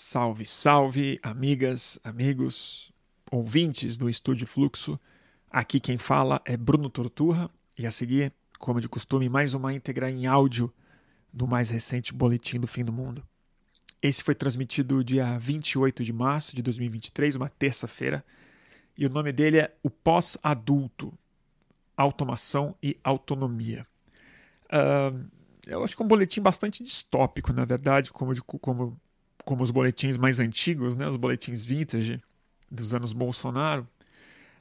Salve, salve, amigas, amigos, ouvintes do Estúdio Fluxo. Aqui quem fala é Bruno Torturra e a seguir, como de costume, mais uma íntegra em áudio do mais recente Boletim do Fim do Mundo. Esse foi transmitido dia 28 de março de 2023, uma terça-feira, e o nome dele é O Pós-Adulto, Automação e Autonomia. Uh, eu acho que é um boletim bastante distópico, na verdade, como, de, como, como os boletins mais antigos, né, os boletins vintage dos anos Bolsonaro.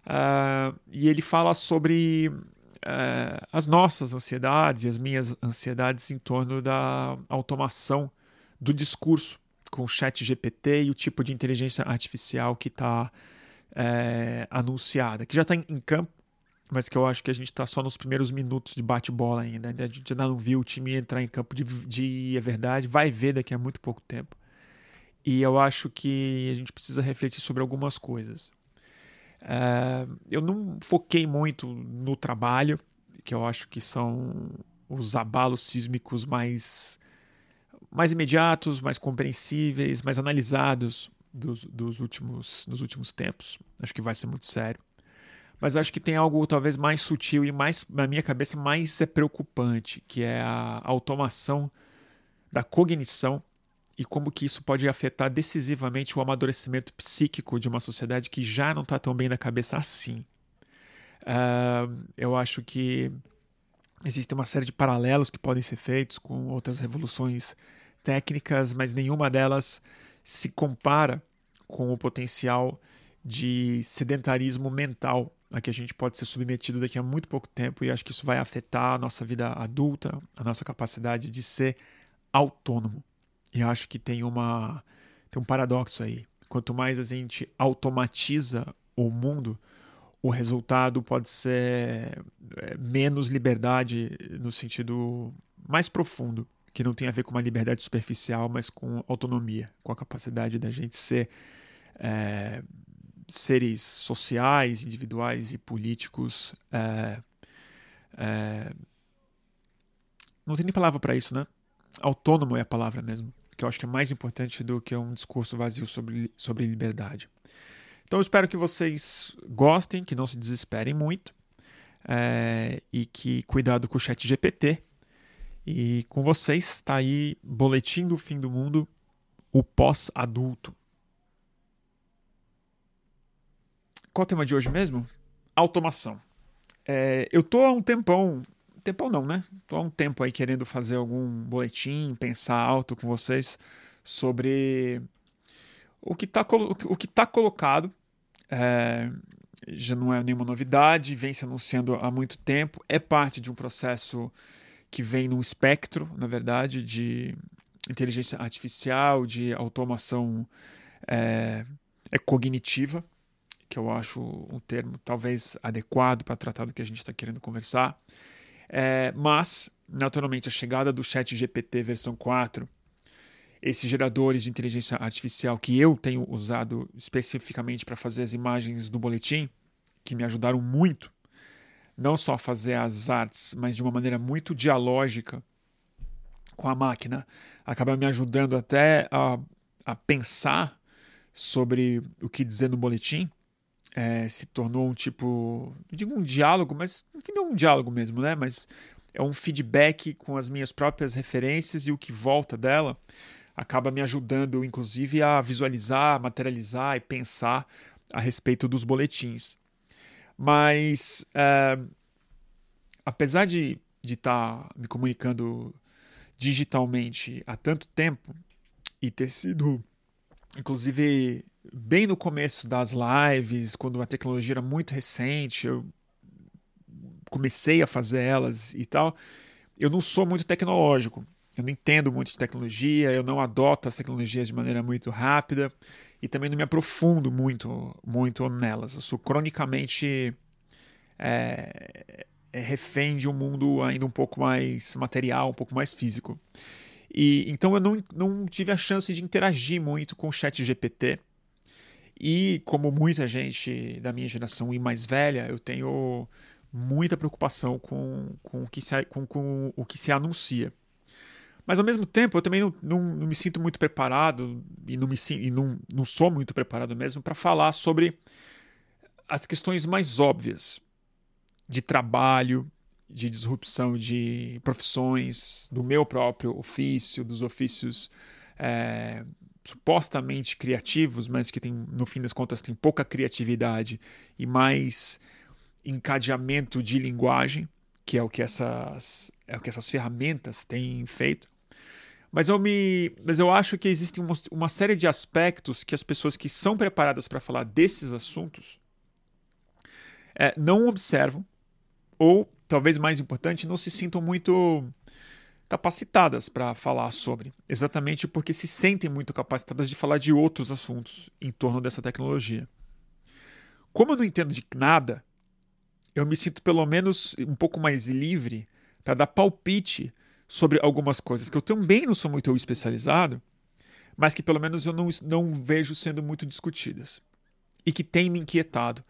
Uh, e ele fala sobre uh, as nossas ansiedades e as minhas ansiedades em torno da automação do discurso com o chat GPT e o tipo de inteligência artificial que está é, anunciada, que já está em, campo, mas que eu acho que a gente está só nos primeiros minutos de bate-bola ainda. A gente ainda não viu o time entrar em campo de, de é verdade, vai ver daqui a muito pouco tempo. E eu acho que a gente precisa refletir sobre algumas coisas. É, eu não foquei muito no trabalho, que eu acho que são os abalos sísmicos mais, mais imediatos, mais compreensíveis, mais analisados dos, dos últimos, nos últimos tempos. Acho que vai ser muito sério mas acho que tem algo talvez mais sutil e mais, na minha cabeça, mais é preocupante, que é a automação da cognição e como que isso pode afetar decisivamente o amadurecimento psíquico de uma sociedade que já não está tão bem na cabeça assim. Uh, eu acho que existe uma série de paralelos que podem ser feitos com outras revoluções técnicas, mas nenhuma delas se compara com o potencial de sedentarismo mental a que a gente pode ser submetido daqui a muito pouco tempo e acho que isso vai afetar a nossa vida adulta, a nossa capacidade de ser autônomo. E acho que tem uma tem um paradoxo aí. Quanto mais a gente automatiza o mundo, o resultado pode ser é, menos liberdade no sentido mais profundo, que não tem a ver com uma liberdade superficial, mas com autonomia, com a capacidade da gente ser é, seres sociais, individuais e políticos. É, é, não tem nem palavra para isso, né? Autônomo é a palavra mesmo, que eu acho que é mais importante do que um discurso vazio sobre, sobre liberdade. Então eu espero que vocês gostem, que não se desesperem muito é, e que cuidado com o chat GPT. E com vocês está aí Boletim do Fim do Mundo, o pós-adulto. Qual o tema de hoje mesmo? Automação. É, eu tô há um tempão, tempão não, né? Tô há um tempo aí querendo fazer algum boletim, pensar alto com vocês sobre o que está o que tá colocado. É, já não é nenhuma novidade, vem se anunciando há muito tempo, é parte de um processo que vem num espectro, na verdade, de inteligência artificial, de automação é, é cognitiva que eu acho um termo talvez adequado para tratar do que a gente está querendo conversar. É, mas, naturalmente, a chegada do Chat GPT versão 4, esses geradores de inteligência artificial que eu tenho usado especificamente para fazer as imagens do boletim, que me ajudaram muito, não só a fazer as artes, mas de uma maneira muito dialógica com a máquina, acaba me ajudando até a, a pensar sobre o que dizer no boletim é, se tornou um tipo, não digo um diálogo, mas enfim, não um diálogo mesmo, né? Mas é um feedback com as minhas próprias referências e o que volta dela acaba me ajudando, inclusive, a visualizar, materializar e pensar a respeito dos boletins. Mas, é, apesar de estar tá me comunicando digitalmente há tanto tempo e ter sido, inclusive, bem no começo das lives, quando a tecnologia era muito recente, eu comecei a fazer elas e tal, eu não sou muito tecnológico. Eu não entendo muito de tecnologia, eu não adoto as tecnologias de maneira muito rápida e também não me aprofundo muito, muito nelas. Eu sou cronicamente é, é refém de um mundo ainda um pouco mais material, um pouco mais físico. E então eu não, não tive a chance de interagir muito com o Chat GPT e como muita gente da minha geração e mais velha, eu tenho muita preocupação com, com, o, que se, com, com o que se anuncia. Mas ao mesmo tempo, eu também não, não, não me sinto muito preparado e não, me, e não, não sou muito preparado mesmo para falar sobre as questões mais óbvias de trabalho, de disrupção de profissões, do meu próprio ofício, dos ofícios é, supostamente criativos, mas que tem, no fim das contas tem pouca criatividade e mais encadeamento de linguagem, que é o que essas, é o que essas ferramentas têm feito. Mas eu, me, mas eu acho que existem uma, uma série de aspectos que as pessoas que são preparadas para falar desses assuntos é, não observam, ou, talvez mais importante, não se sintam muito capacitadas para falar sobre, exatamente porque se sentem muito capacitadas de falar de outros assuntos em torno dessa tecnologia. Como eu não entendo de nada, eu me sinto pelo menos um pouco mais livre para dar palpite sobre algumas coisas que eu também não sou muito especializado, mas que pelo menos eu não, não vejo sendo muito discutidas e que tem me inquietado,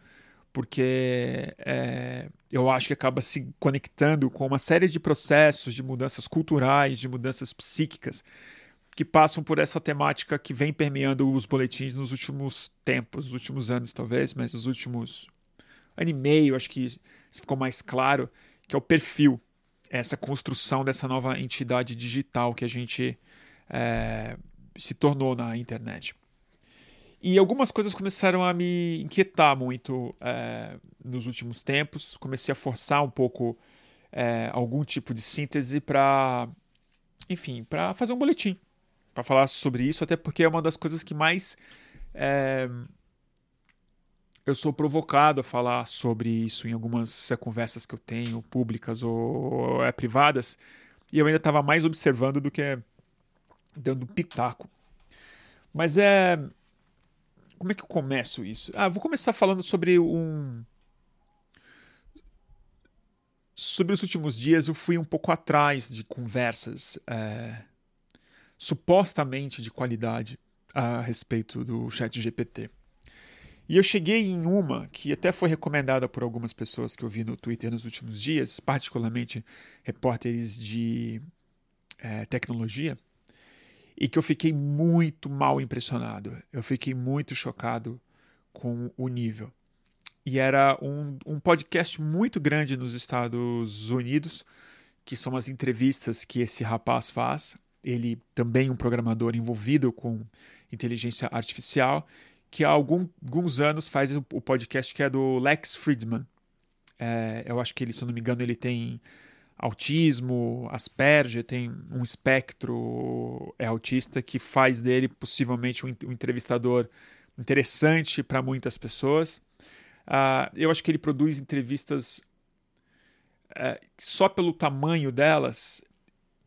porque é, eu acho que acaba se conectando com uma série de processos de mudanças culturais, de mudanças psíquicas, que passam por essa temática que vem permeando os boletins nos últimos tempos, nos últimos anos talvez, mas nos últimos ano e meio, acho que ficou mais claro, que é o perfil essa construção dessa nova entidade digital que a gente é, se tornou na internet. E algumas coisas começaram a me inquietar muito é, nos últimos tempos. Comecei a forçar um pouco é, algum tipo de síntese para, enfim, para fazer um boletim, para falar sobre isso, até porque é uma das coisas que mais é, eu sou provocado a falar sobre isso em algumas conversas que eu tenho, públicas ou é, privadas, e eu ainda estava mais observando do que dando pitaco. Mas é. Como é que eu começo isso? Ah, vou começar falando sobre um. Sobre os últimos dias, eu fui um pouco atrás de conversas é, supostamente de qualidade a respeito do Chat GPT. E eu cheguei em uma que até foi recomendada por algumas pessoas que eu vi no Twitter nos últimos dias, particularmente repórteres de é, tecnologia, e que eu fiquei muito mal impressionado. Eu fiquei muito chocado com o nível. E era um, um podcast muito grande nos Estados Unidos, que são as entrevistas que esse rapaz faz. Ele também é um programador envolvido com inteligência artificial que há algum, alguns anos faz o podcast que é do Lex Friedman. É, eu acho que ele, se eu não me engano, ele tem autismo, Asperger, tem um espectro, é autista, que faz dele possivelmente um, um entrevistador interessante para muitas pessoas. Uh, eu acho que ele produz entrevistas uh, só pelo tamanho delas,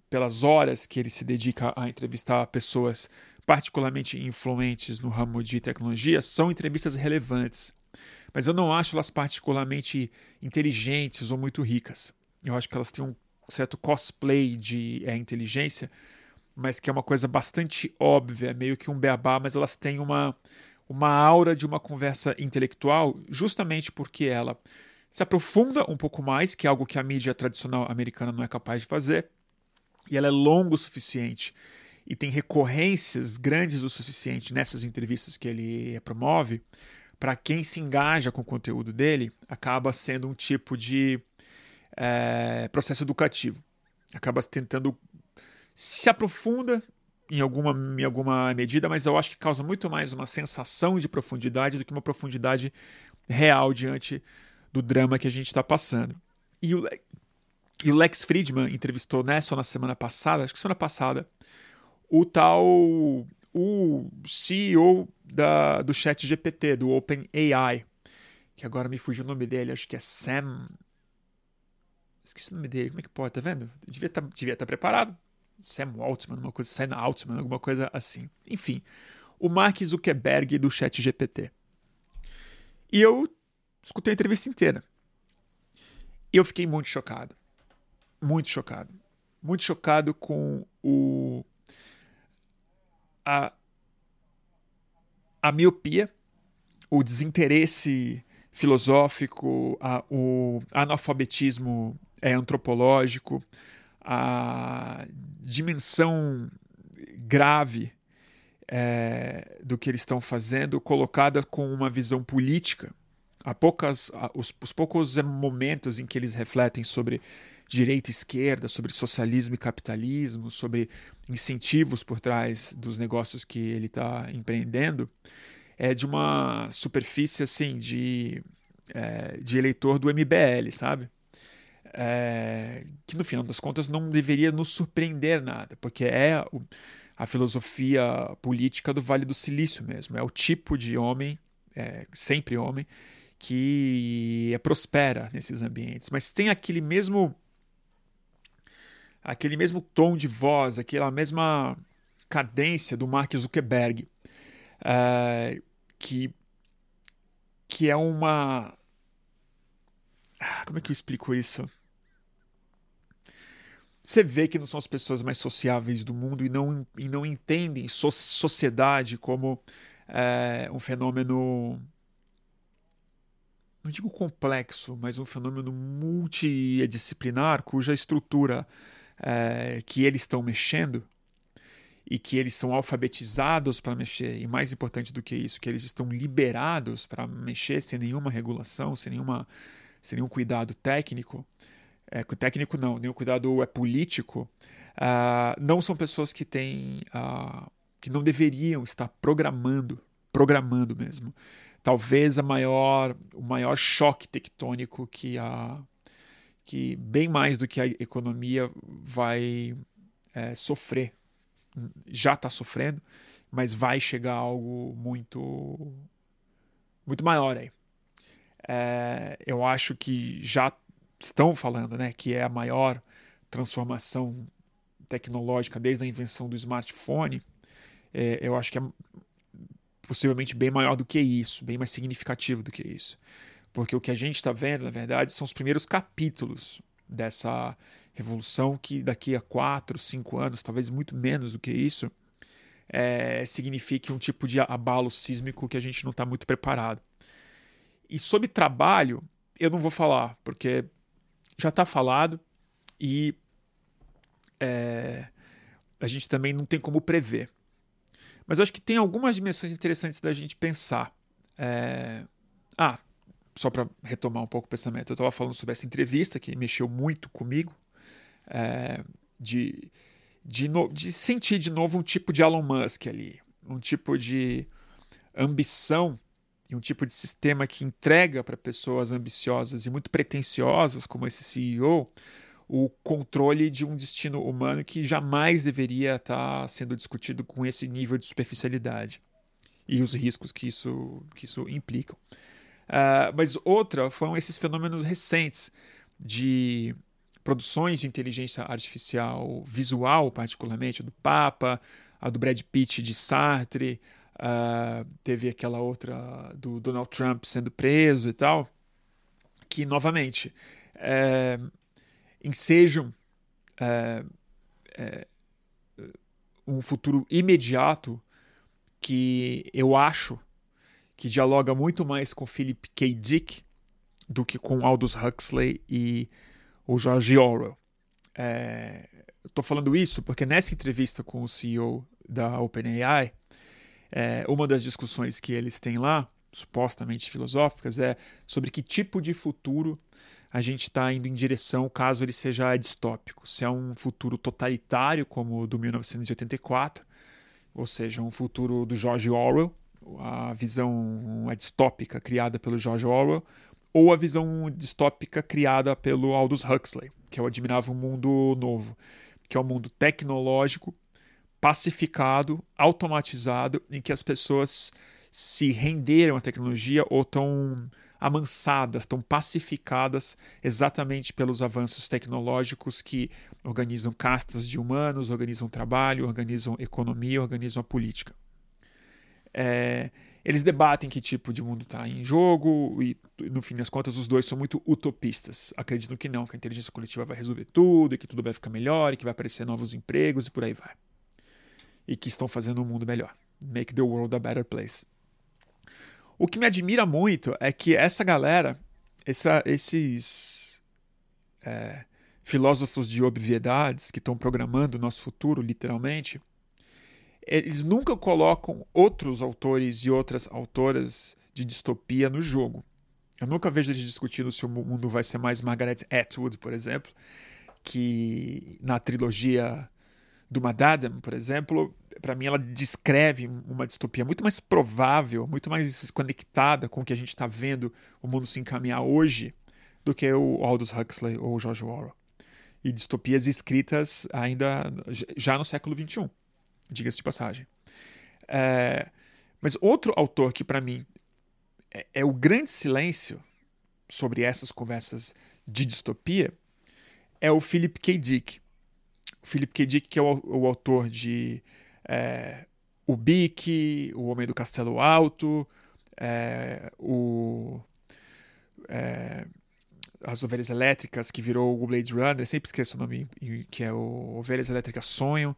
pelas horas que ele se dedica a entrevistar pessoas particularmente influentes no ramo de tecnologia, são entrevistas relevantes. Mas eu não acho elas particularmente inteligentes ou muito ricas. Eu acho que elas têm um certo cosplay de é, inteligência, mas que é uma coisa bastante óbvia, meio que um beabá, mas elas têm uma, uma aura de uma conversa intelectual, justamente porque ela se aprofunda um pouco mais, que é algo que a mídia tradicional americana não é capaz de fazer, e ela é longa o suficiente e tem recorrências grandes o suficiente nessas entrevistas que ele promove, para quem se engaja com o conteúdo dele, acaba sendo um tipo de é, processo educativo. Acaba tentando se aprofunda em alguma, em alguma medida, mas eu acho que causa muito mais uma sensação de profundidade do que uma profundidade real diante do drama que a gente está passando. E o, e o Lex Friedman entrevistou né, na semana passada, acho que semana passada, o tal o CEO da, do chat GPT, do OpenAI, que agora me fugiu o nome dele, acho que é Sam. Esqueci o nome dele, como é que pode, tá vendo? Devia estar tá, devia tá preparado. Sam Altman, uma coisa, Sam Altman, alguma coisa assim. Enfim, o Mark Zuckerberg do chat GPT. E eu escutei a entrevista inteira. E eu fiquei muito chocado. Muito chocado. Muito chocado com o a, a miopia, o desinteresse filosófico, a, o analfabetismo é, antropológico, a dimensão grave é, do que eles estão fazendo, colocada com uma visão política. Há poucas, os, os poucos momentos em que eles refletem sobre direita e esquerda, sobre socialismo e capitalismo, sobre incentivos por trás dos negócios que ele está empreendendo, é de uma superfície assim de, é, de eleitor do MBL, sabe? É, que no final das contas não deveria nos surpreender nada, porque é a filosofia política do Vale do Silício mesmo, é o tipo de homem, é, sempre homem, que é, prospera nesses ambientes, mas tem aquele mesmo aquele mesmo tom de voz, aquela mesma cadência do Mark Zuckerberg, uh, que, que é uma. Ah, como é que eu explico isso? Você vê que não são as pessoas mais sociáveis do mundo e não, e não entendem so sociedade como é, um fenômeno. Não digo complexo, mas um fenômeno multidisciplinar cuja estrutura é, que eles estão mexendo e que eles são alfabetizados para mexer, e mais importante do que isso, que eles estão liberados para mexer sem nenhuma regulação, sem, nenhuma, sem nenhum cuidado técnico, é, técnico não, nenhum cuidado é político, uh, não são pessoas que têm, uh, que não deveriam estar programando, programando mesmo. Talvez a maior, o maior choque tectônico que a que bem mais do que a economia vai é, sofrer. Já está sofrendo, mas vai chegar algo muito muito maior aí. É, eu acho que já estão falando né, que é a maior transformação tecnológica desde a invenção do smartphone. É, eu acho que é possivelmente bem maior do que isso, bem mais significativo do que isso. Porque o que a gente está vendo, na verdade, são os primeiros capítulos dessa revolução que daqui a quatro, cinco anos, talvez muito menos do que isso, é, signifique um tipo de abalo sísmico que a gente não está muito preparado. E sobre trabalho, eu não vou falar, porque já está falado e é, a gente também não tem como prever. Mas eu acho que tem algumas dimensões interessantes da gente pensar. É... Ah, só para retomar um pouco o pensamento, eu estava falando sobre essa entrevista que mexeu muito comigo, é, de, de, no, de sentir de novo um tipo de Elon Musk ali, um tipo de ambição e um tipo de sistema que entrega para pessoas ambiciosas e muito pretensiosas, como esse CEO, o controle de um destino humano que jamais deveria estar tá sendo discutido com esse nível de superficialidade e os riscos que isso, que isso implica. Uh, mas outra foram esses fenômenos recentes de produções de inteligência artificial visual, particularmente, a do Papa, a do Brad Pitt de Sartre, uh, teve aquela outra do Donald Trump sendo preso e tal, que, novamente, é, ensejam é, é, um futuro imediato que eu acho que dialoga muito mais com Philip K. Dick do que com Aldous Huxley e o George Orwell. É, Estou falando isso porque nessa entrevista com o CEO da OpenAI, é, uma das discussões que eles têm lá, supostamente filosóficas, é sobre que tipo de futuro a gente está indo em direção caso ele seja distópico. Se é um futuro totalitário, como o do 1984, ou seja, um futuro do George Orwell, a visão distópica criada pelo George Orwell ou a visão distópica criada pelo Aldous Huxley, que é o Admirável Mundo Novo, que é um mundo tecnológico, pacificado, automatizado, em que as pessoas se renderam à tecnologia ou estão amansadas, estão pacificadas exatamente pelos avanços tecnológicos que organizam castas de humanos, organizam trabalho, organizam economia, organizam a política. É, eles debatem que tipo de mundo está em jogo e, no fim das contas, os dois são muito utopistas. Acreditam que não, que a inteligência coletiva vai resolver tudo, e que tudo vai ficar melhor, e que vai aparecer novos empregos e por aí vai. E que estão fazendo um mundo melhor. Make the world a better place. O que me admira muito é que essa galera, essa, esses é, filósofos de obviedades que estão programando o nosso futuro, literalmente, eles nunca colocam outros autores e outras autoras de distopia no jogo. Eu nunca vejo eles discutindo se o mundo vai ser mais Margaret Atwood, por exemplo, que na trilogia do Madadam, por exemplo, para mim ela descreve uma distopia muito mais provável, muito mais conectada com o que a gente está vendo o mundo se encaminhar hoje do que o Aldous Huxley ou o George Orwell. E distopias escritas ainda já no século XXI, diga-se de passagem. É, mas outro autor que para mim é, é o grande silêncio sobre essas conversas de distopia é o Philip K. Dick. O Philip K. Dick, que é o, o autor de é, O Bic, O Homem do Castelo Alto, é, o, é, As Ovelhas Elétricas, que virou o Blade Runner, sempre esqueço o nome, que é o Ovelhas Elétricas Sonho,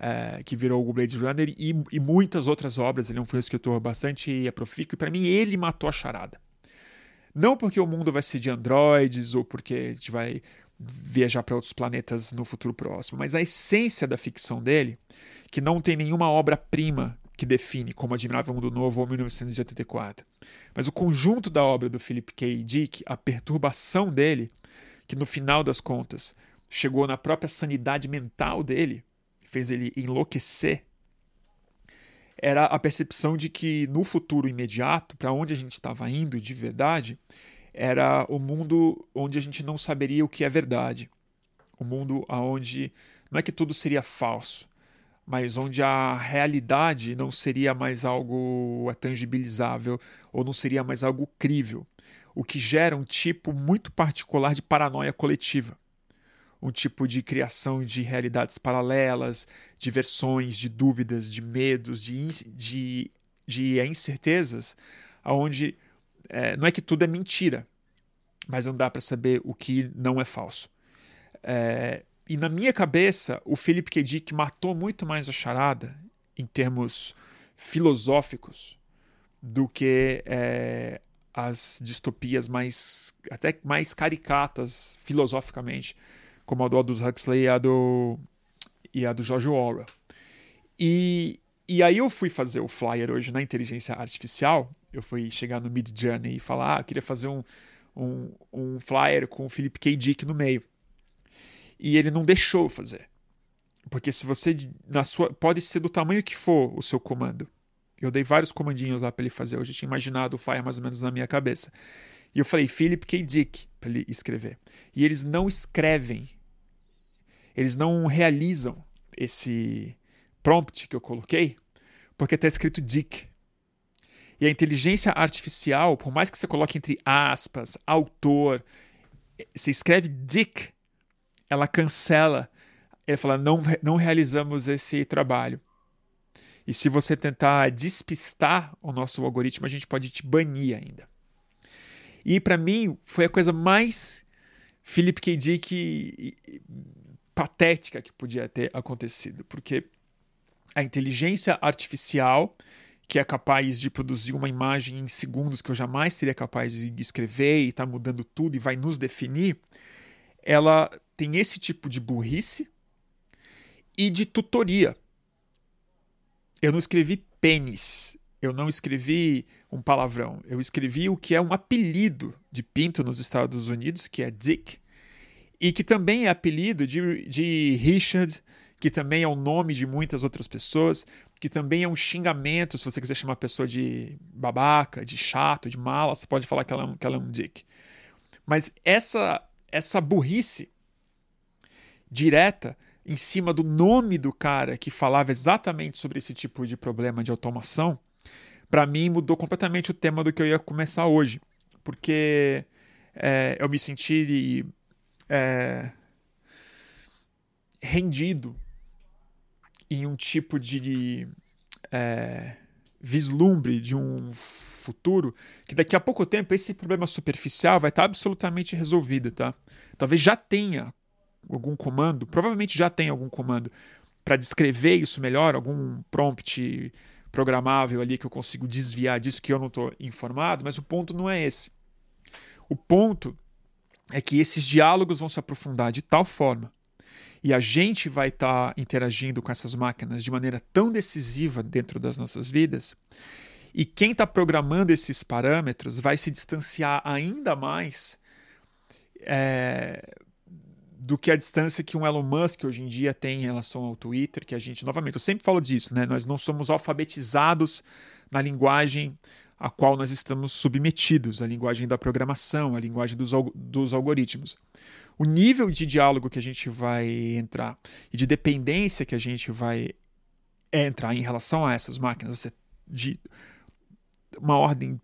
é, que virou o Blade Runner, e, e, muitas outras obras. Ele é um escritor bastante profícuo, e para mim ele matou a charada. Não porque o mundo vai ser de androides ou porque a gente vai viajar para outros planetas no futuro próximo, mas a essência da ficção dele, que não tem nenhuma obra-prima que define como Admirável Mundo Novo ou 1984, mas o conjunto da obra do Philip K. Dick, a perturbação dele, que no final das contas chegou na própria sanidade mental dele, fez ele enlouquecer, era a percepção de que no futuro imediato, para onde a gente estava indo de verdade, era o mundo onde a gente não saberia o que é verdade. O mundo onde não é que tudo seria falso, mas onde a realidade não seria mais algo tangibilizável ou não seria mais algo crível, o que gera um tipo muito particular de paranoia coletiva um tipo de criação de realidades paralelas, de versões, de dúvidas, de medos, de, de, de incertezas, onde é, não é que tudo é mentira, mas não dá para saber o que não é falso. É, e na minha cabeça, o Philip K. Dick matou muito mais a charada em termos filosóficos do que é, as distopias mais até mais caricatas filosoficamente como a do Aldous Huxley e a do, e a do George Orwell. E, e aí eu fui fazer o flyer hoje na inteligência artificial, eu fui chegar no Mid Journey e falar, ah, queria fazer um, um, um flyer com o Philip K. Dick no meio. E ele não deixou fazer. Porque se você na sua pode ser do tamanho que for o seu comando. Eu dei vários comandinhos lá para ele fazer. Eu já tinha imaginado o flyer mais ou menos na minha cabeça. E eu falei Philip K. Dick para ele escrever. E eles não escrevem, eles não realizam esse prompt que eu coloquei, porque está escrito Dick. E a inteligência artificial, por mais que você coloque entre aspas, autor, você escreve Dick, ela cancela. Ele fala: não, não realizamos esse trabalho. E se você tentar despistar o nosso algoritmo, a gente pode te banir ainda. E para mim foi a coisa mais Philip K. Dick patética que podia ter acontecido, porque a inteligência artificial que é capaz de produzir uma imagem em segundos que eu jamais seria capaz de escrever e está mudando tudo e vai nos definir, ela tem esse tipo de burrice e de tutoria. Eu não escrevi pênis, eu não escrevi um palavrão. Eu escrevi o que é um apelido de pinto nos Estados Unidos, que é Dick, e que também é apelido de, de Richard, que também é o nome de muitas outras pessoas, que também é um xingamento, se você quiser chamar a pessoa de babaca, de chato, de mala, você pode falar que ela, é que ela é um Dick. Mas essa, essa burrice direta em cima do nome do cara que falava exatamente sobre esse tipo de problema de automação para mim mudou completamente o tema do que eu ia começar hoje, porque é, eu me senti é, rendido em um tipo de é, vislumbre de um futuro que daqui a pouco tempo esse problema superficial vai estar absolutamente resolvido, tá? Talvez já tenha algum comando, provavelmente já tem algum comando para descrever isso melhor, algum prompt programável ali que eu consigo desviar disso que eu não estou informado, mas o ponto não é esse. O ponto é que esses diálogos vão se aprofundar de tal forma e a gente vai estar tá interagindo com essas máquinas de maneira tão decisiva dentro das nossas vidas. E quem está programando esses parâmetros vai se distanciar ainda mais é, do que a distância que um Elon Musk hoje em dia tem em relação ao Twitter, que a gente, novamente, eu sempre falo disso, né? Nós não somos alfabetizados na linguagem a qual nós estamos submetidos, a linguagem da programação, a linguagem dos, dos algoritmos o nível de diálogo que a gente vai entrar e de dependência que a gente vai entrar em relação a essas máquinas ser de uma ordem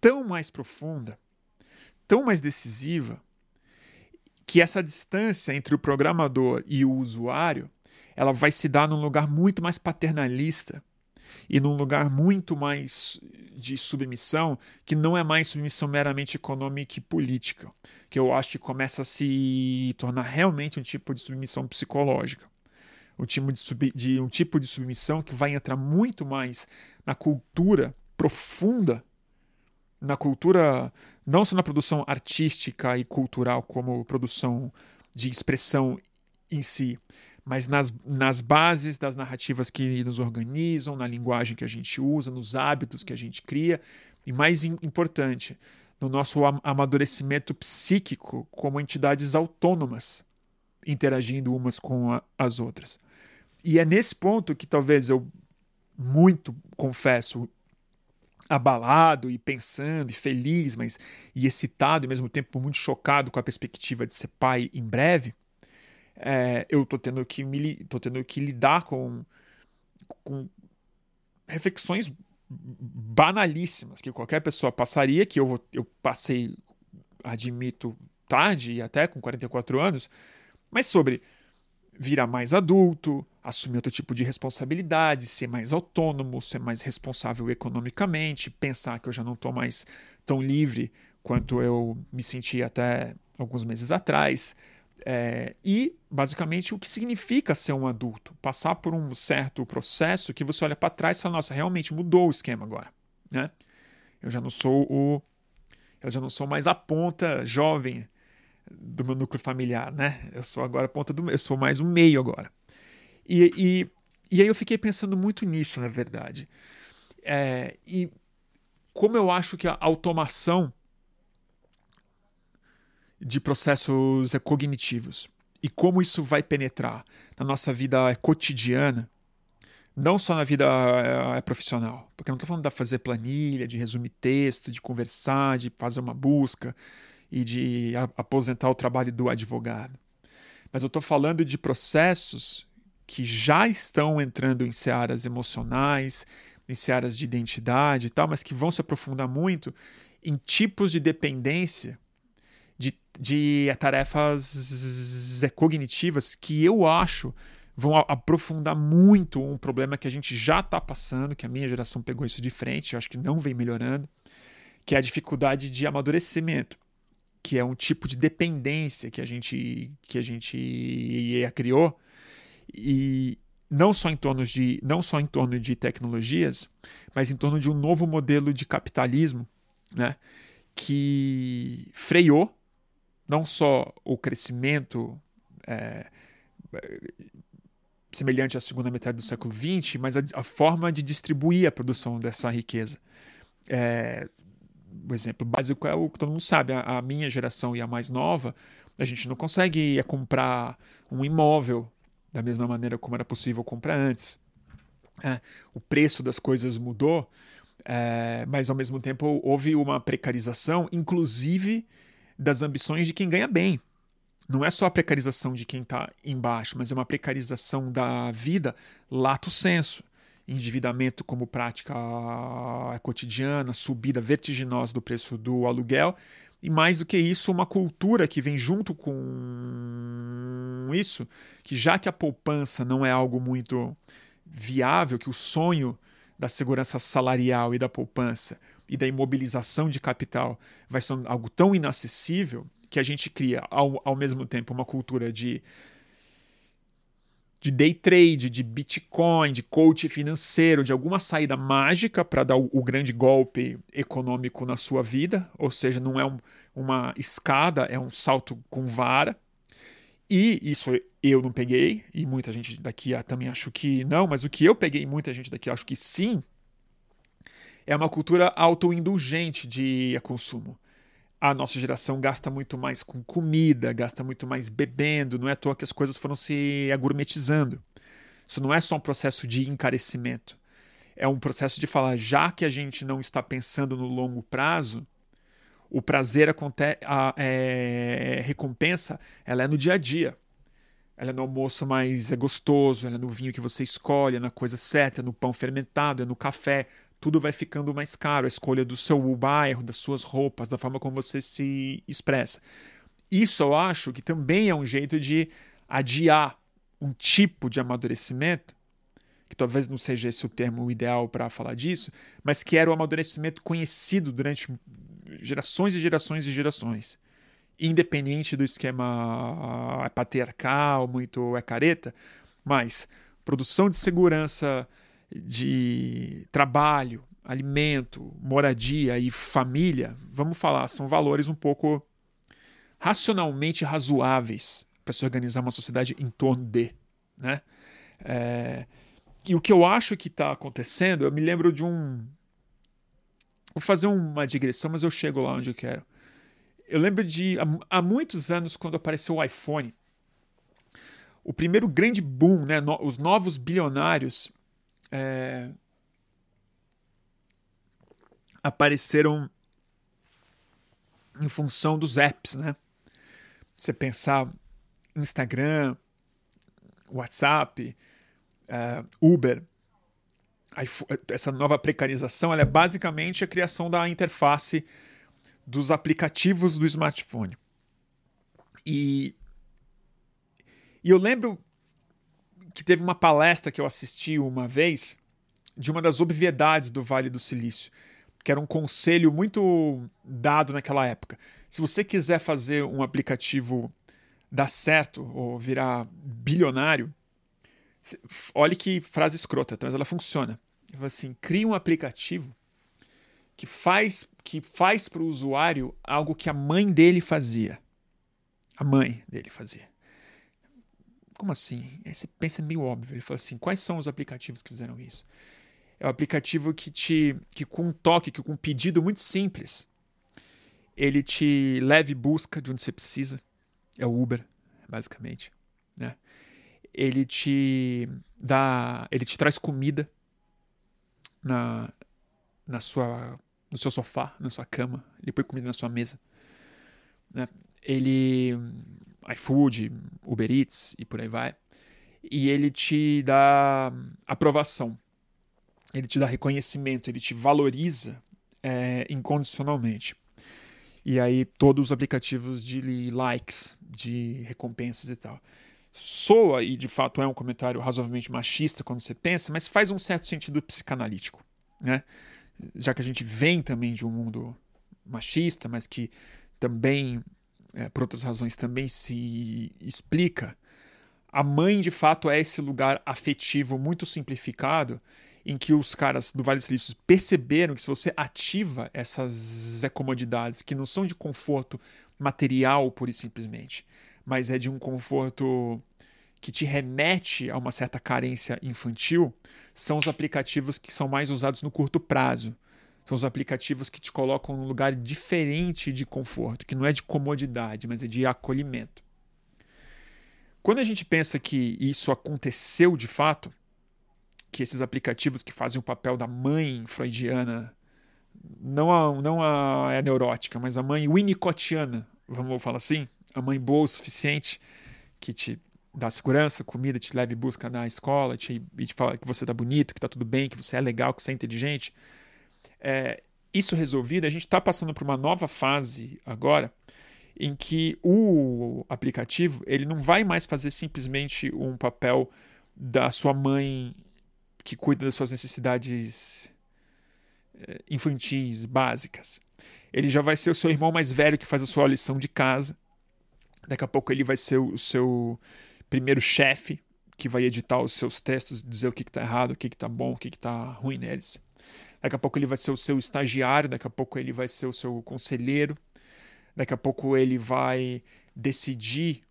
tão mais profunda, tão mais decisiva, que essa distância entre o programador e o usuário ela vai se dar num lugar muito mais paternalista e num lugar muito mais de submissão, que não é mais submissão meramente econômica e política, que eu acho que começa a se tornar realmente um tipo de submissão psicológica. Um tipo de, sub, de, um tipo de submissão que vai entrar muito mais na cultura profunda, na cultura, não só na produção artística e cultural, como produção de expressão em si, mas nas, nas bases das narrativas que nos organizam, na linguagem que a gente usa, nos hábitos que a gente cria, e mais importante, no nosso amadurecimento psíquico como entidades autônomas, interagindo umas com a, as outras. E é nesse ponto que talvez eu muito confesso abalado e pensando e feliz, mas e excitado e ao mesmo tempo muito chocado com a perspectiva de ser pai em breve, é, eu tô tendo que me tô tendo que lidar com, com reflexões banalíssimas que qualquer pessoa passaria, que eu, eu passei, admito, tarde e até com 44 anos, mas sobre virar mais adulto, assumir outro tipo de responsabilidade, ser mais autônomo, ser mais responsável economicamente, pensar que eu já não estou mais tão livre quanto eu me sentia até alguns meses atrás. É, e, basicamente, o que significa ser um adulto. Passar por um certo processo que você olha para trás e fala, nossa, realmente mudou o esquema agora. Né? Eu já não sou o. Eu já não sou mais a ponta jovem do meu núcleo familiar, né? Eu sou agora ponta do. Eu sou mais um meio agora. E, e, e aí eu fiquei pensando muito nisso, na verdade. É, e como eu acho que a automação de processos cognitivos e como isso vai penetrar na nossa vida cotidiana, não só na vida é, profissional, porque eu não estou falando de fazer planilha, de resumir texto, de conversar, de fazer uma busca e de aposentar o trabalho do advogado. Mas eu estou falando de processos que já estão entrando em searas emocionais, em searas de identidade e tal, mas que vão se aprofundar muito em tipos de dependência de, de tarefas cognitivas que eu acho vão aprofundar muito um problema que a gente já está passando, que a minha geração pegou isso de frente, eu acho que não vem melhorando, que é a dificuldade de amadurecimento, que é um tipo de dependência que a gente que a gente criou e não só em torno de não só em torno de tecnologias, mas em torno de um novo modelo de capitalismo, né, que freou não só o crescimento é, semelhante à segunda metade do século XX, mas a, a, forma de distribuir a produção dessa riqueza. É, o exemplo básico é o que todo mundo sabe: a, a, minha geração e a mais nova, a gente não consegue comprar um imóvel da mesma maneira como era possível comprar antes. É, o preço das coisas mudou, é, mas ao mesmo tempo houve uma precarização, inclusive das ambições de quem ganha bem. Não é só a precarização de quem está embaixo, mas é uma precarização da vida lato senso. Endividamento como prática cotidiana, subida vertiginosa do preço do aluguel, e mais do que isso, uma cultura que vem junto com isso, que já que a poupança não é algo muito viável, que o sonho da segurança salarial e da poupança e da imobilização de capital vai ser algo tão inacessível que a gente cria ao, ao mesmo tempo uma cultura de de day trade, de Bitcoin, de coach financeiro, de alguma saída mágica para dar o, o, grande golpe econômico na sua vida, ou seja, não é um, uma escada, é um salto com vara. E isso eu não peguei, e muita gente daqui também acho que não, mas o que eu peguei, muita gente daqui acho que sim, é uma cultura autoindulgente de consumo a nossa geração gasta muito mais com comida, gasta muito mais bebendo, não é à toa que as coisas foram se agourmetizando. Isso não é só um processo de encarecimento. É um processo de falar, já que a gente não está pensando no longo prazo, o prazer acontece, a é, recompensa, ela é no dia a dia. Ela é no almoço mais gostoso, ela é no vinho que você escolhe, é na coisa certa, é no pão fermentado, é no café, tudo vai ficando mais caro, a escolha do seu bairro, das suas roupas, da forma como você se expressa. Isso eu acho que também é um jeito de adiar um tipo de amadurecimento, que talvez não seja esse o termo ideal para falar disso, mas que era o amadurecimento conhecido durante gerações e gerações e gerações. Independente do esquema patriarcal, muito é careta, mas produção de segurança, de trabalho, alimento, moradia e família, vamos falar, são valores um pouco racionalmente razoáveis para se organizar uma sociedade em torno de. Né? É, e o que eu acho que está acontecendo, eu me lembro de um. Vou fazer uma digressão, mas eu chego lá onde eu quero. Eu lembro de há, há muitos anos, quando apareceu o iPhone, o primeiro grande boom, né, no, os novos bilionários é, apareceram em função dos apps, né? Você pensar Instagram, WhatsApp, uh, Uber, essa nova precarização é basicamente a criação da interface dos aplicativos do smartphone. E, e eu lembro que teve uma palestra que eu assisti uma vez de uma das obviedades do Vale do Silício, que era um conselho muito dado naquela época. Se você quiser fazer um aplicativo dar certo ou virar bilionário, olhe que frase escrota, mas ela funciona. Assim, cria um aplicativo que faz que faz para o usuário algo que a mãe dele fazia. A mãe dele fazia como assim? Aí você pensa meio óbvio. Ele falou assim: quais são os aplicativos que fizeram isso? É o aplicativo que te. que com um toque, que com um pedido muito simples, ele te leva e busca de onde você precisa. É o Uber, basicamente. Né? Ele te dá. ele te traz comida na, na sua, no seu sofá, na sua cama. Ele põe comida na sua mesa. Né? Ele iFood, Uber Eats e por aí vai. E ele te dá aprovação, ele te dá reconhecimento, ele te valoriza é, incondicionalmente. E aí todos os aplicativos de likes, de recompensas e tal. Soa, e de fato é um comentário razoavelmente machista quando você pensa, mas faz um certo sentido psicanalítico, né? Já que a gente vem também de um mundo machista, mas que também é, por outras razões também se explica, a mãe de fato é esse lugar afetivo muito simplificado em que os caras do Vale dos Silícios perceberam que se você ativa essas comodidades que não são de conforto material pura e simplesmente, mas é de um conforto que te remete a uma certa carência infantil, são os aplicativos que são mais usados no curto prazo. São os aplicativos que te colocam num lugar diferente de conforto, que não é de comodidade, mas é de acolhimento. Quando a gente pensa que isso aconteceu de fato, que esses aplicativos que fazem o papel da mãe freudiana, não a, não a, é a neurótica, mas a mãe winnicottiana, vamos falar assim, a mãe boa o suficiente, que te dá segurança, comida, te leva e busca na escola, te, e te fala que você tá bonito, que tá tudo bem, que você é legal, que você é inteligente é, isso resolvido, a gente está passando por uma nova fase agora em que o aplicativo ele não vai mais fazer simplesmente um papel da sua mãe que cuida das suas necessidades é, infantis básicas. Ele já vai ser o seu irmão mais velho que faz a sua lição de casa. Daqui a pouco ele vai ser o seu primeiro chefe que vai editar os seus textos, dizer o que está errado, o que está bom, o que está ruim neles. Daqui a pouco ele vai ser o seu estagiário, daqui a pouco ele vai ser o seu conselheiro, daqui a pouco ele vai decidir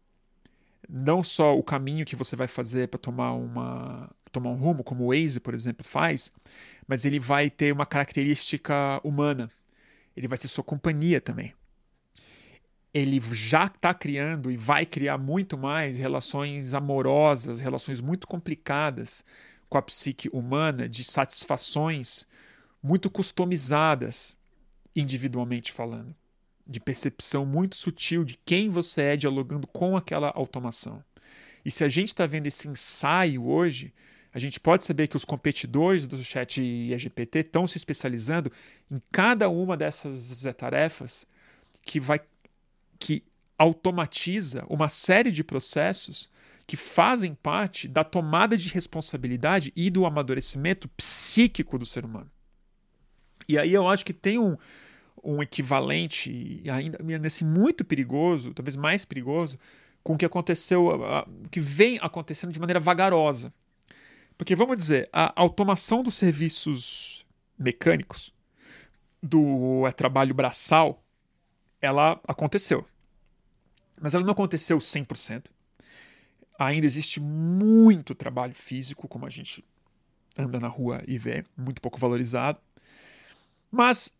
não só o caminho que você vai fazer para tomar uma tomar um rumo, como o Waze, por exemplo, faz, mas ele vai ter uma característica humana. Ele vai ser sua companhia também. Ele já está criando e vai criar muito mais relações amorosas, relações muito complicadas com a psique humana, de satisfações muito customizadas, individualmente falando de percepção muito sutil de quem você é dialogando com aquela automação. E se a gente está vendo esse ensaio hoje, a gente pode saber que os competidores do chat IGPT estão se especializando em cada uma dessas tarefas que vai que automatiza uma série de processos que fazem parte da tomada de responsabilidade e do amadurecimento psíquico do ser humano. E aí eu acho que tem um, um equivalente, ainda nesse muito perigoso, talvez mais perigoso, com o que aconteceu, o que vem acontecendo de maneira vagarosa. Porque, vamos dizer, a automação dos serviços mecânicos, do é, trabalho braçal, ela aconteceu. Mas ela não aconteceu 100%. Ainda existe muito trabalho físico, como a gente anda na rua e vê, muito pouco valorizado. Mas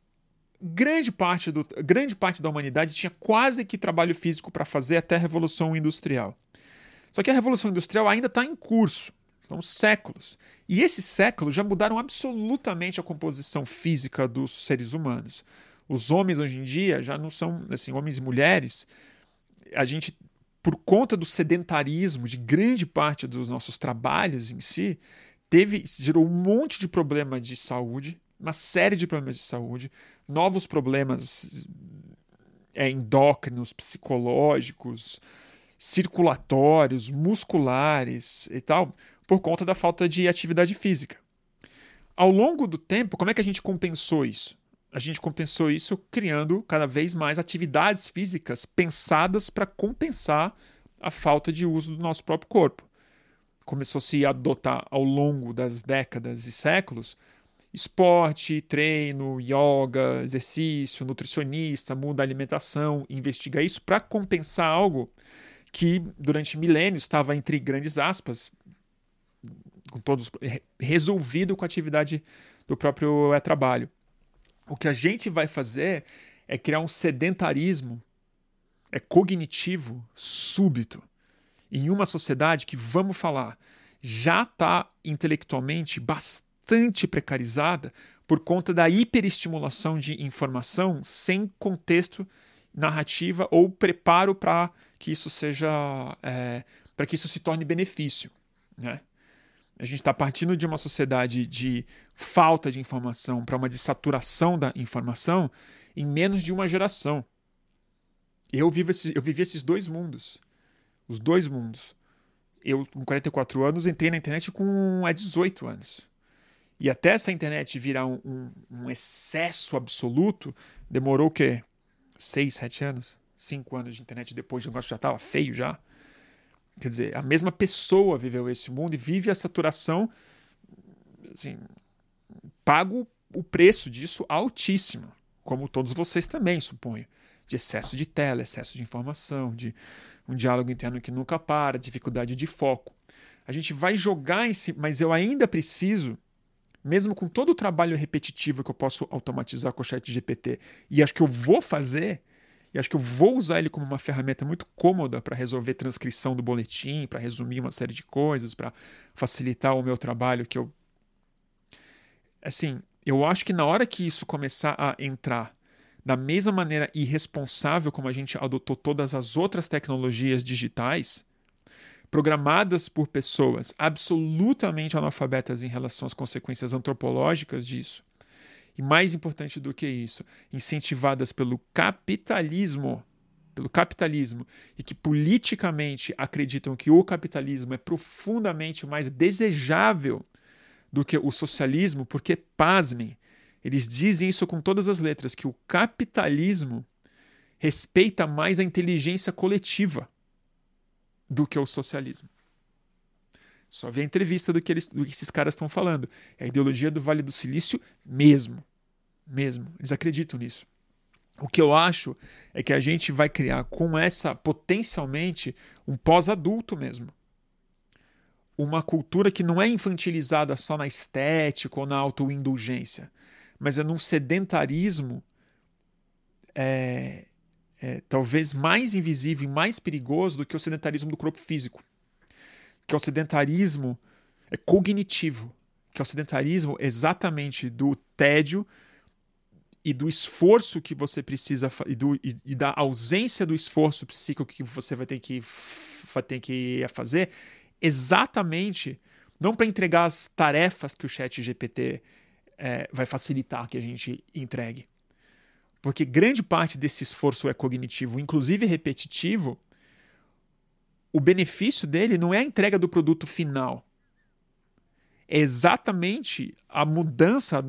grande parte, do, grande parte da humanidade tinha quase que trabalho físico para fazer até a Revolução Industrial. Só que a Revolução Industrial ainda está em curso. São séculos. E esses séculos já mudaram absolutamente a composição física dos seres humanos. Os homens hoje em dia já não são, assim, homens e mulheres. A gente, por conta do sedentarismo de grande parte dos nossos trabalhos em si, teve gerou um monte de problema de saúde, uma série de problemas de saúde, novos problemas é, endócrinos, psicológicos, circulatórios, musculares e tal, por conta da falta de atividade física. Ao longo do tempo, como é que a gente compensou isso? A gente compensou isso criando cada vez mais atividades físicas pensadas para compensar a falta de uso do nosso próprio corpo. Começou a se adotar ao longo das décadas e séculos esporte, treino, yoga, exercício, nutricionista, muda a alimentação, investiga isso para compensar algo que durante milênios estava entre grandes aspas, com todos resolvido com a atividade do próprio é, trabalho. O que a gente vai fazer é criar um sedentarismo é cognitivo súbito em uma sociedade que, vamos falar, já está intelectualmente bastante bastante precarizada por conta da hiperestimulação de informação sem contexto, narrativa ou preparo para que isso seja é, para que isso se torne benefício, né? A gente está partindo de uma sociedade de falta de informação para uma de saturação da informação em menos de uma geração. Eu, vivo esse, eu vivi esses dois mundos. Os dois mundos. Eu, com 44 anos, entrei na internet com 18 anos. E até essa internet virar um, um, um excesso absoluto, demorou o quê? Seis, sete anos? Cinco anos de internet depois o negócio já estava feio já. Quer dizer, a mesma pessoa viveu esse mundo e vive a saturação, assim, pago o preço disso altíssimo, como todos vocês também, suponho. De excesso de tela, excesso de informação, de um diálogo interno que nunca para, dificuldade de foco. A gente vai jogar em si, mas eu ainda preciso mesmo com todo o trabalho repetitivo que eu posso automatizar com o chat GPT, e acho que eu vou fazer, e acho que eu vou usar ele como uma ferramenta muito cômoda para resolver transcrição do boletim, para resumir uma série de coisas, para facilitar o meu trabalho que eu assim, eu acho que na hora que isso começar a entrar da mesma maneira irresponsável como a gente adotou todas as outras tecnologias digitais, programadas por pessoas absolutamente analfabetas em relação às consequências antropológicas disso. E mais importante do que isso, incentivadas pelo capitalismo, pelo capitalismo, e que politicamente acreditam que o capitalismo é profundamente mais desejável do que o socialismo, porque, pasmem, eles dizem isso com todas as letras, que o capitalismo respeita mais a inteligência coletiva do que o socialismo. Só vê a entrevista do que, eles, do que esses caras estão falando. É a ideologia do Vale do Silício mesmo. Mesmo. Eles acreditam nisso. O que eu acho é que a gente vai criar com essa, potencialmente, um pós-adulto mesmo. Uma cultura que não é infantilizada só na estética ou na autoindulgência, mas é num sedentarismo é, é, talvez mais invisível e mais perigoso do que o sedentarismo do corpo físico que é o sedentarismo é cognitivo, que é o sedentarismo exatamente do tédio e do esforço que você precisa e, do, e, e, da ausência do esforço psíquico que você vai ter que, vai ter que fazer, exatamente não para entregar as tarefas que o chat GPT é, vai facilitar que a gente entregue. Porque grande parte desse esforço é cognitivo, inclusive repetitivo, o benefício dele não é a entrega do produto final. É exatamente a mudança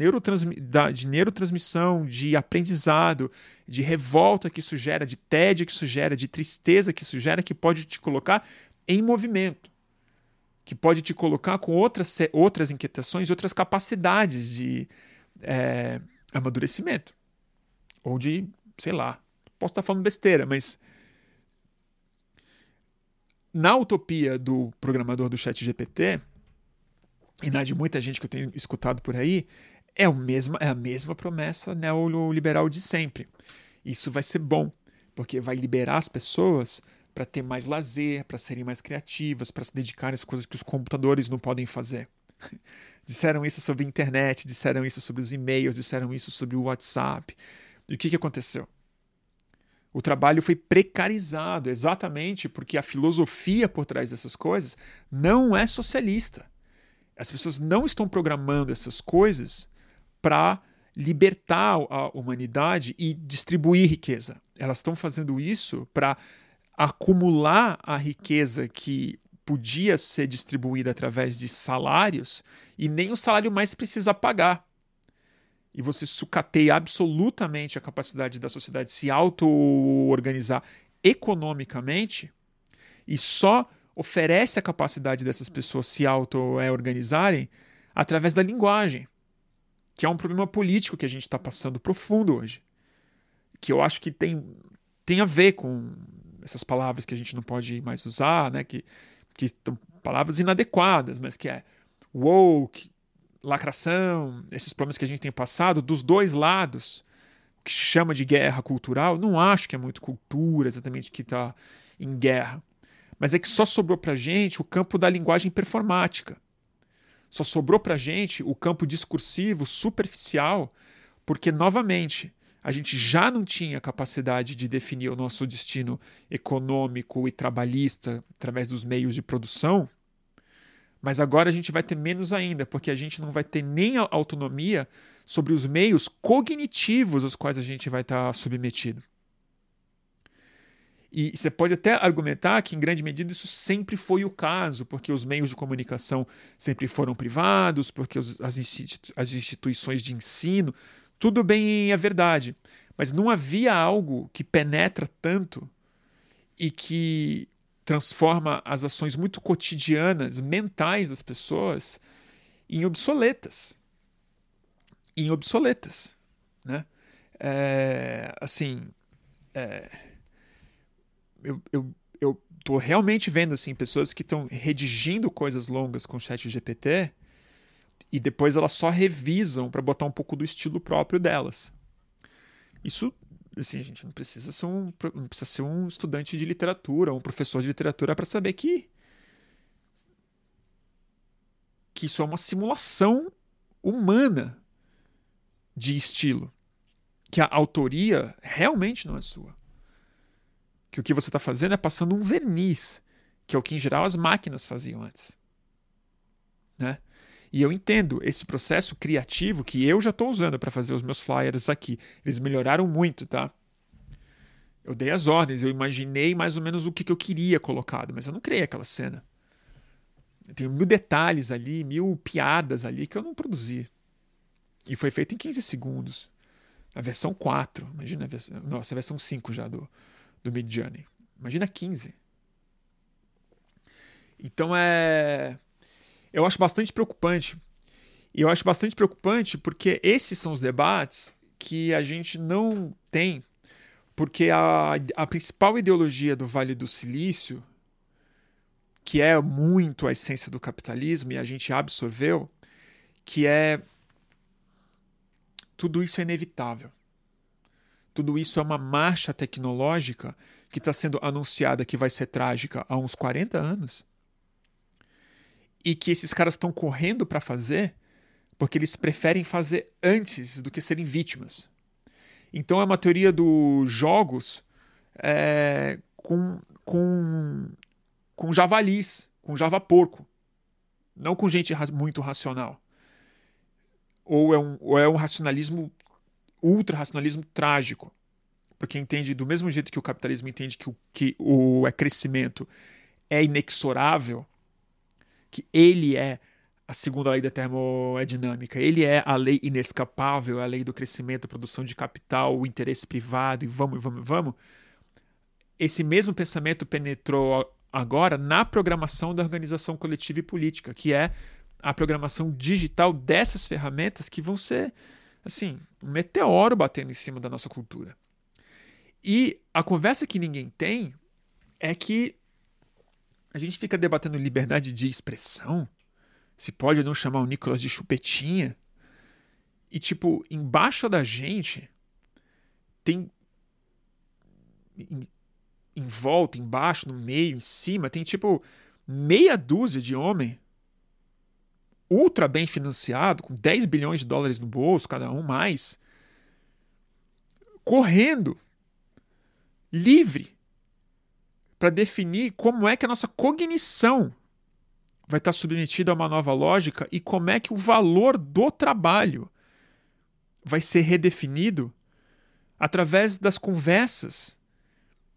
de neurotransmissão, de aprendizado, de revolta que isso gera, de tédio que isso gera, de tristeza que isso gera, que pode te colocar em movimento, que pode te colocar com outras, outras inquietações, outras capacidades de é, amadurecimento. Ou de, sei lá, posso estar falando besteira, mas na utopia do programador do chat GPT, e na de muita gente que eu tenho escutado por aí, é, o mesma, é a mesma promessa neoliberal de sempre. Isso vai ser bom, porque vai liberar as pessoas para ter mais lazer, para serem mais criativas, para se dedicarem às coisas que os computadores não podem fazer. disseram isso sobre a internet, disseram isso sobre os e-mails, disseram isso sobre o WhatsApp. E o que, que aconteceu? O trabalho foi precarizado exatamente porque a filosofia por trás dessas coisas não é socialista. As pessoas não estão programando essas coisas para libertar a humanidade e distribuir riqueza. Elas estão fazendo isso para acumular a riqueza que podia ser distribuída através de salários e nem o salário mais precisa pagar e você sucateia absolutamente a capacidade da sociedade de se auto-organizar economicamente e só oferece a capacidade dessas pessoas se auto-organizarem através da linguagem, que é um problema político que a gente está passando profundo hoje, que eu acho que tem, tem a ver com essas palavras que a gente não pode mais usar, né? que, que são palavras inadequadas, mas que é woke, lacração, esses problemas que a gente tem passado, dos dois lados, o que se chama de guerra cultural, não acho que é muito cultura exatamente que está em guerra. Mas é que só sobrou para gente o campo da linguagem performática. Só sobrou para gente o campo discursivo superficial, porque, novamente, a gente já não tinha capacidade de definir o nosso destino econômico e trabalhista através dos meios de produção mas agora a gente vai ter menos ainda, porque a gente não vai ter nem autonomia sobre os meios cognitivos aos quais a gente vai estar submetido. E você pode até argumentar que, em grande medida, isso sempre foi o caso, porque os meios de comunicação sempre foram privados, porque as instituições de ensino, tudo bem é verdade. Mas não havia algo que penetra tanto e que transforma as ações muito cotidianas, mentais das pessoas, em obsoletas. Em obsoletas. Né? É, assim, é, eu, eu, eu tô realmente vendo assim, pessoas que estão redigindo coisas longas com o chat GPT e depois elas só revisam para botar um pouco do estilo próprio delas. Isso assim, a gente não precisa ser um, não precisa ser um estudante de literatura, um professor de literatura para saber que que isso é uma simulação humana de estilo, que a autoria realmente não é sua. Que o que você está fazendo é passando um verniz, que é o que em geral as máquinas faziam antes. Né? E eu entendo esse processo criativo que eu já estou usando para fazer os meus flyers aqui. Eles melhoraram muito, tá? Eu dei as ordens, eu imaginei mais ou menos o que, que eu queria colocado, mas eu não criei aquela cena. Eu tenho mil detalhes ali, mil piadas ali que eu não produzi. E foi feito em 15 segundos. A versão 4. Imagina a versão. Nossa, a versão 5 já do, do Mid Journey. Imagina 15. Então é. Eu acho bastante preocupante. E eu acho bastante preocupante porque esses são os debates que a gente não tem, porque a, a principal ideologia do Vale do Silício, que é muito a essência do capitalismo e a gente absorveu, que é tudo isso é inevitável. Tudo isso é uma marcha tecnológica que está sendo anunciada que vai ser trágica há uns 40 anos e que esses caras estão correndo para fazer porque eles preferem fazer antes do que serem vítimas. Então é uma teoria dos jogos é, com, com, com javalis, com java porco, não com gente muito racional. Ou é um, ou é um racionalismo, ultra racionalismo trágico, porque entende do mesmo jeito que o capitalismo entende que o, que o é crescimento é inexorável, que ele é a segunda lei da termodinâmica. Ele é a lei inescapável, a lei do crescimento, a produção de capital, o interesse privado e vamos, vamos, vamos. Esse mesmo pensamento penetrou agora na programação da organização coletiva e política, que é a programação digital dessas ferramentas que vão ser, assim, um meteoro batendo em cima da nossa cultura. E a conversa que ninguém tem é que a gente fica debatendo liberdade de expressão. Se pode ou não chamar o Nicolas de chupetinha. E, tipo, embaixo da gente tem. Em, em volta, embaixo, no meio, em cima, tem tipo meia dúzia de homem ultra bem financiado, com 10 bilhões de dólares no bolso, cada um mais, correndo livre para definir como é que a nossa cognição vai estar submetida a uma nova lógica e como é que o valor do trabalho vai ser redefinido através das conversas,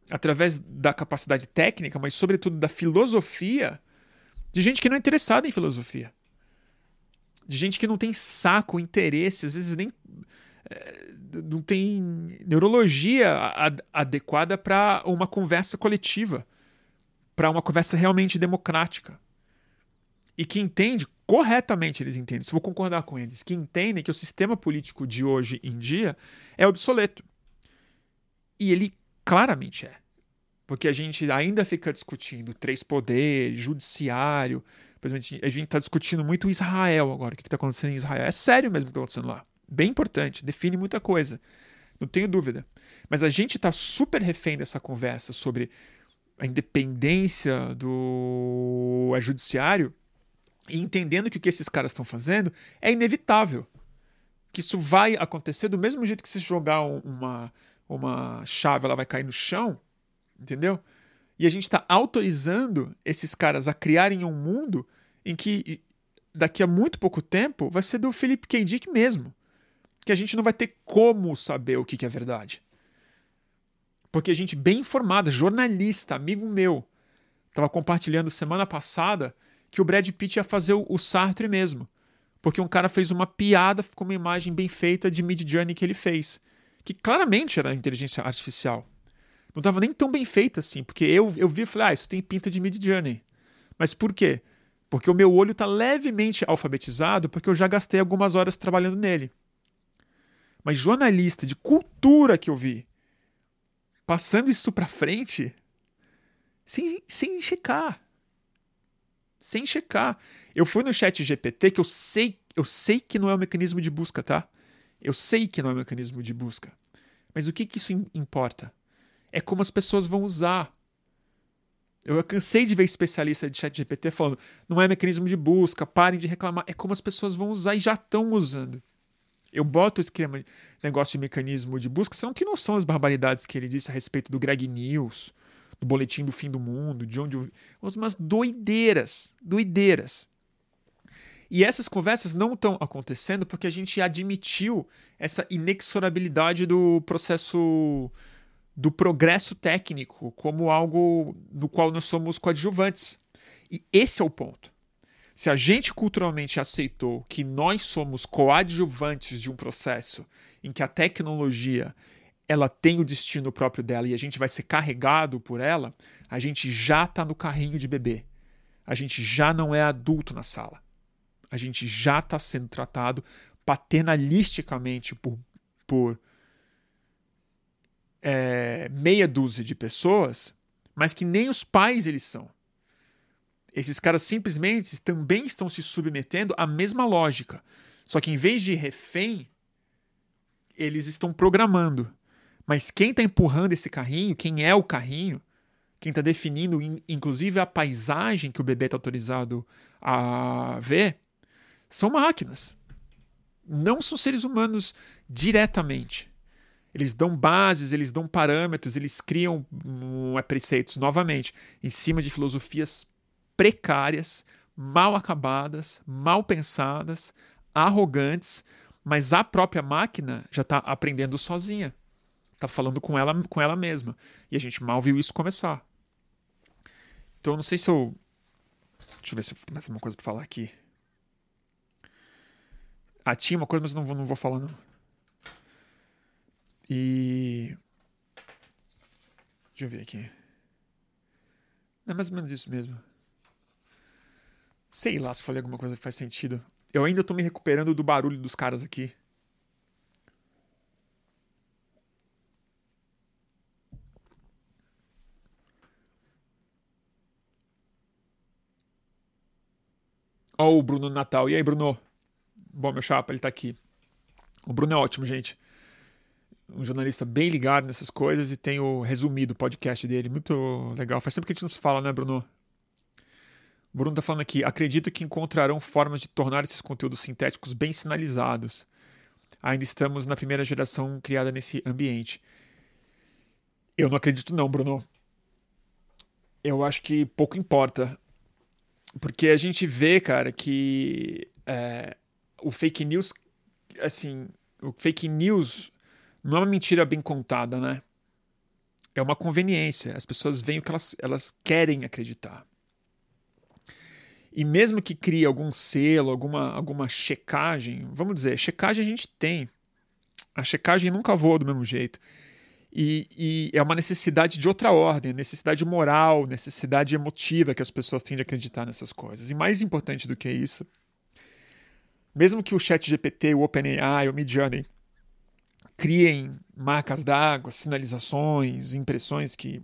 através da capacidade técnica, mas sobretudo da filosofia de gente que não é interessada em filosofia. De gente que não tem saco, interesse, às vezes nem não tem neurologia adequada para uma conversa coletiva, para uma conversa realmente democrática. E que entende, corretamente eles entendem, se vou concordar com eles, que entendem que o sistema político de hoje em dia é obsoleto. E ele claramente é. Porque a gente ainda fica discutindo três poderes, judiciário. A gente está discutindo muito Israel agora, o que está acontecendo em Israel. É sério mesmo o que está acontecendo lá bem importante, define muita coisa, não tenho dúvida. Mas a gente está super refém dessa conversa sobre a independência do judiciário e entendendo que o que esses caras estão fazendo é inevitável. Que isso vai acontecer do mesmo jeito que se jogar uma, uma chave, ela vai cair no chão, entendeu? E a gente está autorizando esses caras a criarem um mundo em que daqui a muito pouco tempo vai ser do Philip K. Dick mesmo que a gente não vai ter como saber o que, é verdade. Porque a gente, bem informada, jornalista, amigo meu, estava compartilhando semana passada que o Brad Pitt ia fazer o Sartre mesmo. Porque um cara fez uma piada com uma imagem bem feita de Mid Journey que ele fez. Que claramente era inteligência artificial. Não estava nem tão bem feita assim. Porque eu, eu vi e falei, ah, isso tem pinta de Mid Journey. Mas por quê? Porque o meu olho está levemente alfabetizado, porque eu já gastei algumas horas trabalhando nele mas jornalista de cultura que eu vi passando isso para frente sem, sem checar. Sem checar. Eu fui no chat GPT que eu sei, eu sei que não é um mecanismo de busca, tá? Eu sei que não é um mecanismo de busca. Mas o que, que isso importa? É como as pessoas vão usar. Eu cansei de ver especialista de chat GPT falando, não é mecanismo de busca, parem de reclamar. É como as pessoas vão usar e já estão usando. Eu boto esse esquema, negócio de mecanismo de busca, você não tem noção das barbaridades que ele disse a respeito do Greg News, do boletim do fim do mundo, de onde eu... umas doideiras, doideiras. E essas conversas não estão acontecendo porque a gente admitiu essa inexorabilidade do processo do progresso técnico como algo do qual nós somos coadjuvantes. E esse é o ponto. Se a gente culturalmente aceitou que nós somos coadjuvantes de um processo em que a tecnologia ela tem o destino próprio dela e a gente vai ser carregado por ela, a gente já está no carrinho de bebê. A gente já não é adulto na sala. A gente já está sendo tratado paternalisticamente por, por é, meia dúzia de pessoas, mas que nem os pais eles são. Esses caras simplesmente também estão se submetendo à mesma lógica. Só que em vez de refém, eles estão programando. Mas quem está empurrando esse carrinho, quem é o carrinho, quem está definindo, inclusive, a paisagem que o bebê está autorizado a ver, são máquinas. Não são seres humanos diretamente. Eles dão bases, eles dão parâmetros, eles criam um, preceitos, novamente, em cima de filosofias precárias, mal acabadas, mal pensadas, arrogantes, mas a própria máquina já está aprendendo sozinha. Está falando com ela, com ela mesma. E a gente mal viu isso começar. Então, não sei se eu. Deixa eu ver se eu mais uma coisa para falar aqui. Ah, tinha uma coisa, mas não vou, não vou falar, não. E. Deixa eu ver aqui. É mais ou menos isso mesmo. Sei lá se falei alguma coisa que faz sentido. Eu ainda tô me recuperando do barulho dos caras aqui. Ó, oh, o Bruno Natal. E aí, Bruno? Bom, meu chapa, ele tá aqui. O Bruno é ótimo, gente. Um jornalista bem ligado nessas coisas e tem o resumido podcast dele. Muito legal. Faz tempo que a gente não se fala, né, Bruno? Bruno tá falando aqui. Acredito que encontrarão formas de tornar esses conteúdos sintéticos bem sinalizados. Ainda estamos na primeira geração criada nesse ambiente. Eu não acredito, não, Bruno. Eu acho que pouco importa. Porque a gente vê, cara, que é, o fake news, assim, o fake news não é uma mentira bem contada, né? É uma conveniência. As pessoas veem o que elas, elas querem acreditar. E mesmo que crie algum selo, alguma, alguma checagem, vamos dizer, checagem a gente tem. A checagem nunca voa do mesmo jeito. E, e, é uma necessidade de outra ordem, necessidade moral, necessidade emotiva que as pessoas têm de acreditar nessas coisas. E mais importante do que isso, mesmo que o Chat GPT, o OpenAI, o Midjourney criem marcas d'água, sinalizações, impressões que.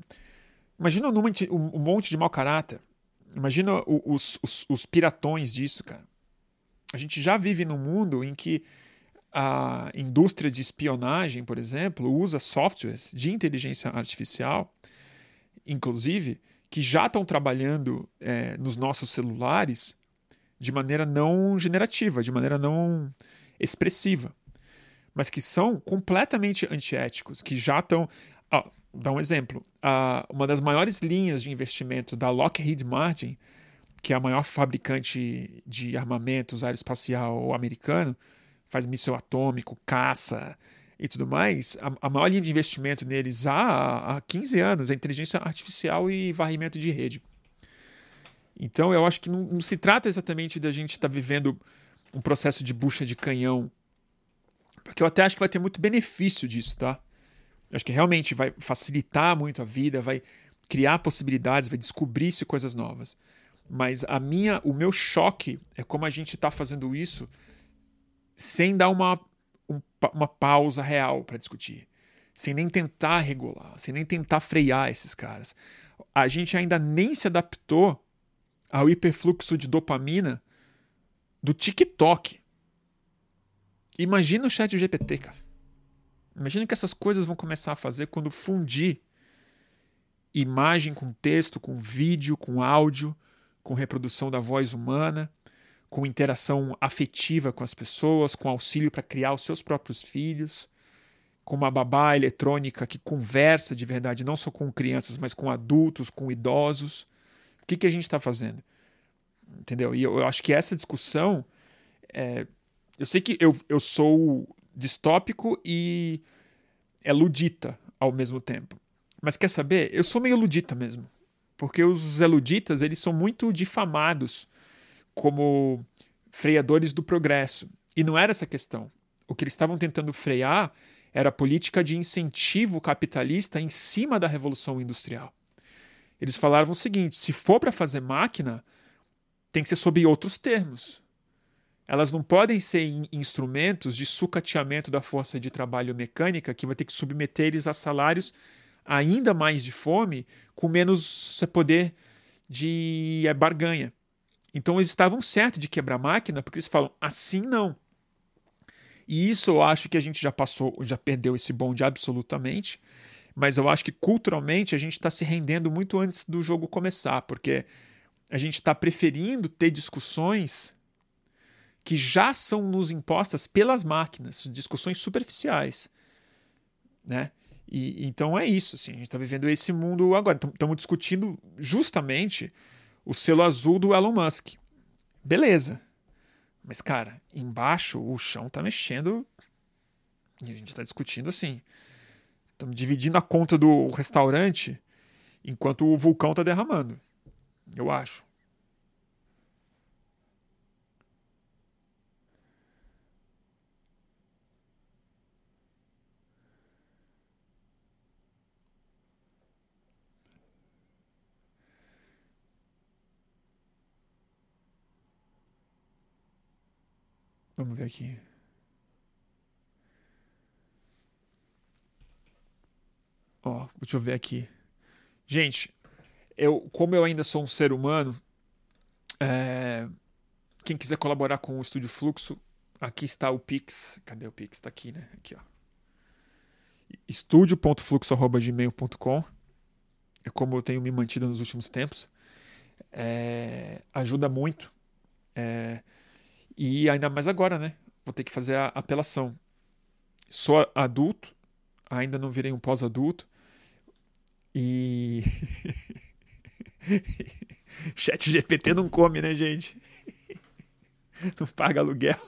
Imagina um monte de mau caráter. Imagina os, os, os piratões disso, cara. A gente já vive num mundo em que a indústria de espionagem, por exemplo, usa softwares de inteligência artificial, inclusive, que já estão trabalhando é, nos nossos celulares de maneira não generativa, de maneira não expressiva, mas que são completamente antiéticos, que já estão. Dá um exemplo. Ah, uma das maiores linhas de investimento da Lockheed Martin, que é a maior fabricante de armamentos aeroespacial americano, faz míssil atômico, caça e tudo mais, a, a maior linha de investimento neles há, há 15 anos é inteligência artificial e varrimento de rede. Então eu acho que não, não se trata exatamente da gente estar tá vivendo um processo de bucha de canhão, porque eu até acho que vai ter muito benefício disso, tá? Acho que realmente vai facilitar muito a vida, vai criar possibilidades, vai descobrir-se coisas novas. Mas a minha, o meu choque é como a gente está fazendo isso sem dar uma, um, uma pausa real para discutir, sem nem tentar regular, sem nem tentar frear esses caras. A gente ainda nem se adaptou ao hiperfluxo de dopamina do TikTok. Imagina o chat GPT, cara. Imagina que essas coisas vão começar a fazer quando fundir imagem com texto, com vídeo, com áudio, com reprodução da voz humana com interação afetiva com as pessoas, com auxílio para criar os seus próprios filhos, com uma babá eletrônica que conversa de verdade, não só com crianças, mas com adultos, com idosos. O que, que a gente está fazendo? Entendeu? E eu, eu, acho que essa discussão. É, eu sei que eu, eu sou distópico e é ludita ao mesmo tempo. Mas quer saber? Eu sou meio ludita mesmo. Porque os eluditas, eles são muito difamados como freadores do progresso. E não era essa questão. O que eles estavam tentando frear era a política de incentivo capitalista em cima da revolução industrial. Eles falavam o seguinte: se for para fazer máquina, tem que ser sob outros termos. Elas não podem ser instrumentos de sucateamento da força de trabalho mecânica que vai ter que submeter eles a salários ainda mais de fome, com menos poder de é, barganha. Então eles estavam certos de quebrar a máquina, porque eles falam assim não. E isso eu acho que a gente já passou, já perdeu esse bonde absolutamente. Mas eu acho que culturalmente a gente está se rendendo muito antes do jogo começar, porque a gente está preferindo ter discussões que já são nos impostas pelas máquinas, discussões superficiais, né? E, então é isso, assim, a gente está vivendo esse mundo agora. Estamos discutindo justamente o selo azul do Elon Musk. Beleza. Mas, cara, embaixo o chão está mexendo e a gente está discutindo assim. Estamos dividindo a conta do restaurante enquanto o vulcão está derramando. Eu acho. Vamos ver aqui. Ó, deixa eu ver aqui. Gente, eu, como eu ainda sou um ser humano, é, quem quiser colaborar com o Estúdio Fluxo, aqui está o Pix. Cadê o Pix? Está aqui, né? Aqui, ó. estúdio.fluxo.gmail.com É como eu tenho me mantido nos últimos tempos. É, ajuda muito. É, e ainda mais agora, né? Vou ter que fazer a apelação. Sou adulto, ainda não virei um pós-adulto. E. Chat GPT não come, né, gente? não paga aluguel.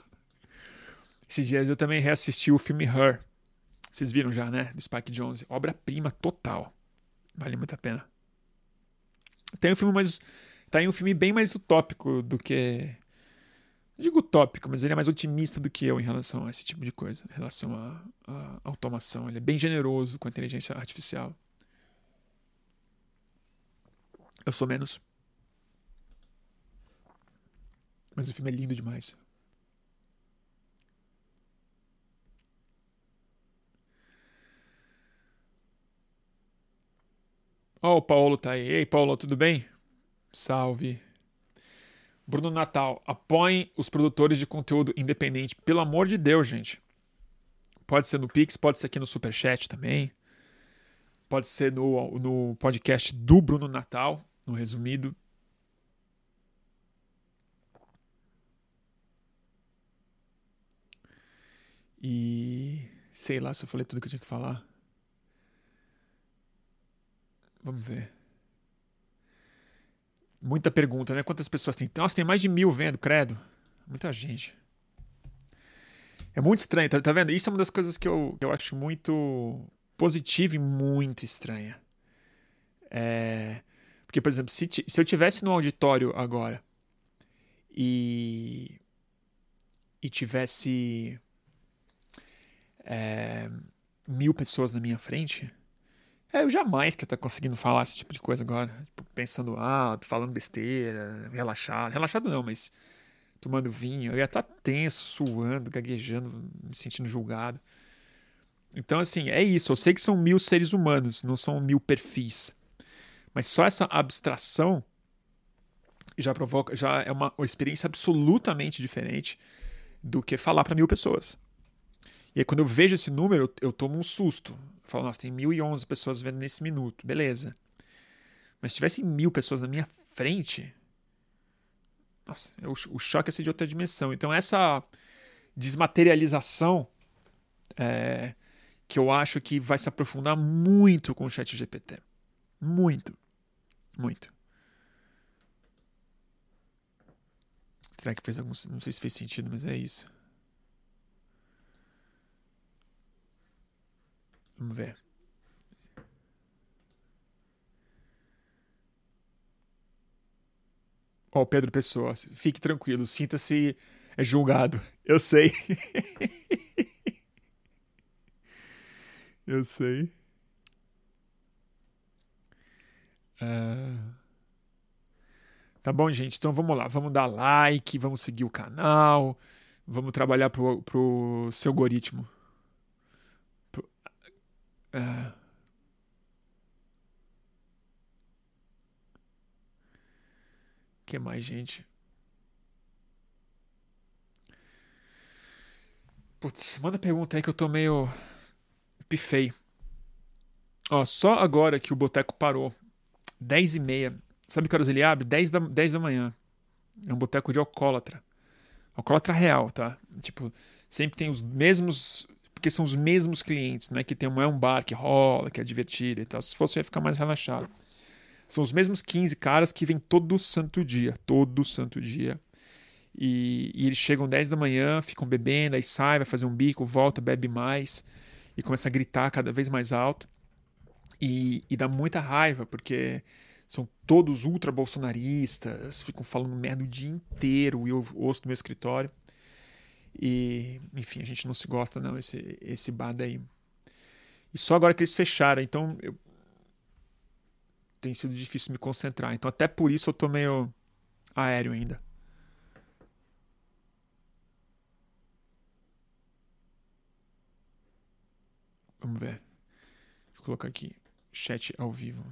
Esses dias eu também reassisti o filme Her. Vocês viram já, né? Do Spike Jonze. Obra-prima total. Vale muito a pena. Tem um filme mais. Tá um filme bem mais utópico do que. Digo utópico, mas ele é mais otimista do que eu em relação a esse tipo de coisa. Em relação à automação. Ele é bem generoso com a inteligência artificial. Eu sou menos. Mas o filme é lindo demais. Ó, oh, o Paulo tá aí. Ei, Paulo, tudo bem? Salve. Bruno Natal, apoiem os produtores de conteúdo independente. Pelo amor de Deus, gente. Pode ser no Pix, pode ser aqui no Superchat também. Pode ser no, no podcast do Bruno Natal no resumido. E sei lá se eu falei tudo que eu tinha que falar. Vamos ver. Muita pergunta, né? Quantas pessoas tem? Nossa, tem mais de mil vendo, credo. Muita gente. É muito estranho, tá, tá vendo? Isso é uma das coisas que eu, eu acho muito positiva e muito estranha. É, porque, por exemplo, se, se eu tivesse no auditório agora e, e tivesse é, mil pessoas na minha frente, é, eu jamais que estar conseguindo falar esse tipo de coisa agora. Tipo, pensando alto, falando besteira, relaxado. Relaxado não, mas tomando vinho. Eu ia estar tenso, suando, gaguejando, me sentindo julgado. Então, assim, é isso. Eu sei que são mil seres humanos, não são mil perfis. Mas só essa abstração já provoca, já é uma, experiência absolutamente diferente do que falar para mil pessoas. E aí, quando eu vejo esse número, eu, eu tomo um susto. Eu falo, nossa, tem 1.011 pessoas vendo nesse minuto, beleza. Mas se tivesse mil pessoas na minha frente, nossa, eu, o choque ia ser de outra dimensão. Então, essa desmaterialização é, que eu acho que vai se aprofundar muito com o chat GPT. Muito. Muito. Será que fez algum. Não sei se fez sentido, mas é isso. Vamos ver. Ó, oh, Pedro Pessoa, fique tranquilo, sinta-se julgado. Eu sei. Eu sei. Tá bom, gente? Então vamos lá, vamos dar like, vamos seguir o canal, vamos trabalhar pro, pro seu algoritmo. Uh, que mais, gente? Putz, manda pergunta aí que eu tô meio pifei. Ó, só agora que o boteco parou, 10 e meia. Sabe que horas ele abre? 10 da, 10 da manhã. É um boteco de alcoólatra. Alcoólatra real, tá? Tipo, sempre tem os mesmos. Porque são os mesmos clientes, não é que tem um, é um bar que rola, que é divertido e tal. Se fosse, ia ficar mais relaxado. São os mesmos 15 caras que vêm todo santo dia. Todo santo dia. E, e, eles chegam 10 da manhã, ficam bebendo, aí sai, vai fazer um bico, volta, bebe mais e começa a gritar cada vez mais alto. E, e dá muita raiva, porque são todos ultra bolsonaristas, ficam falando merda o dia inteiro e eu ouço no meu escritório. E, enfim, a gente não se gosta, não, esse, esse bar daí. E só agora que eles fecharam, então eu... tem sido difícil me concentrar. Então, até por isso eu tô meio aéreo ainda. Vamos ver. Deixa eu colocar aqui. Chat ao vivo.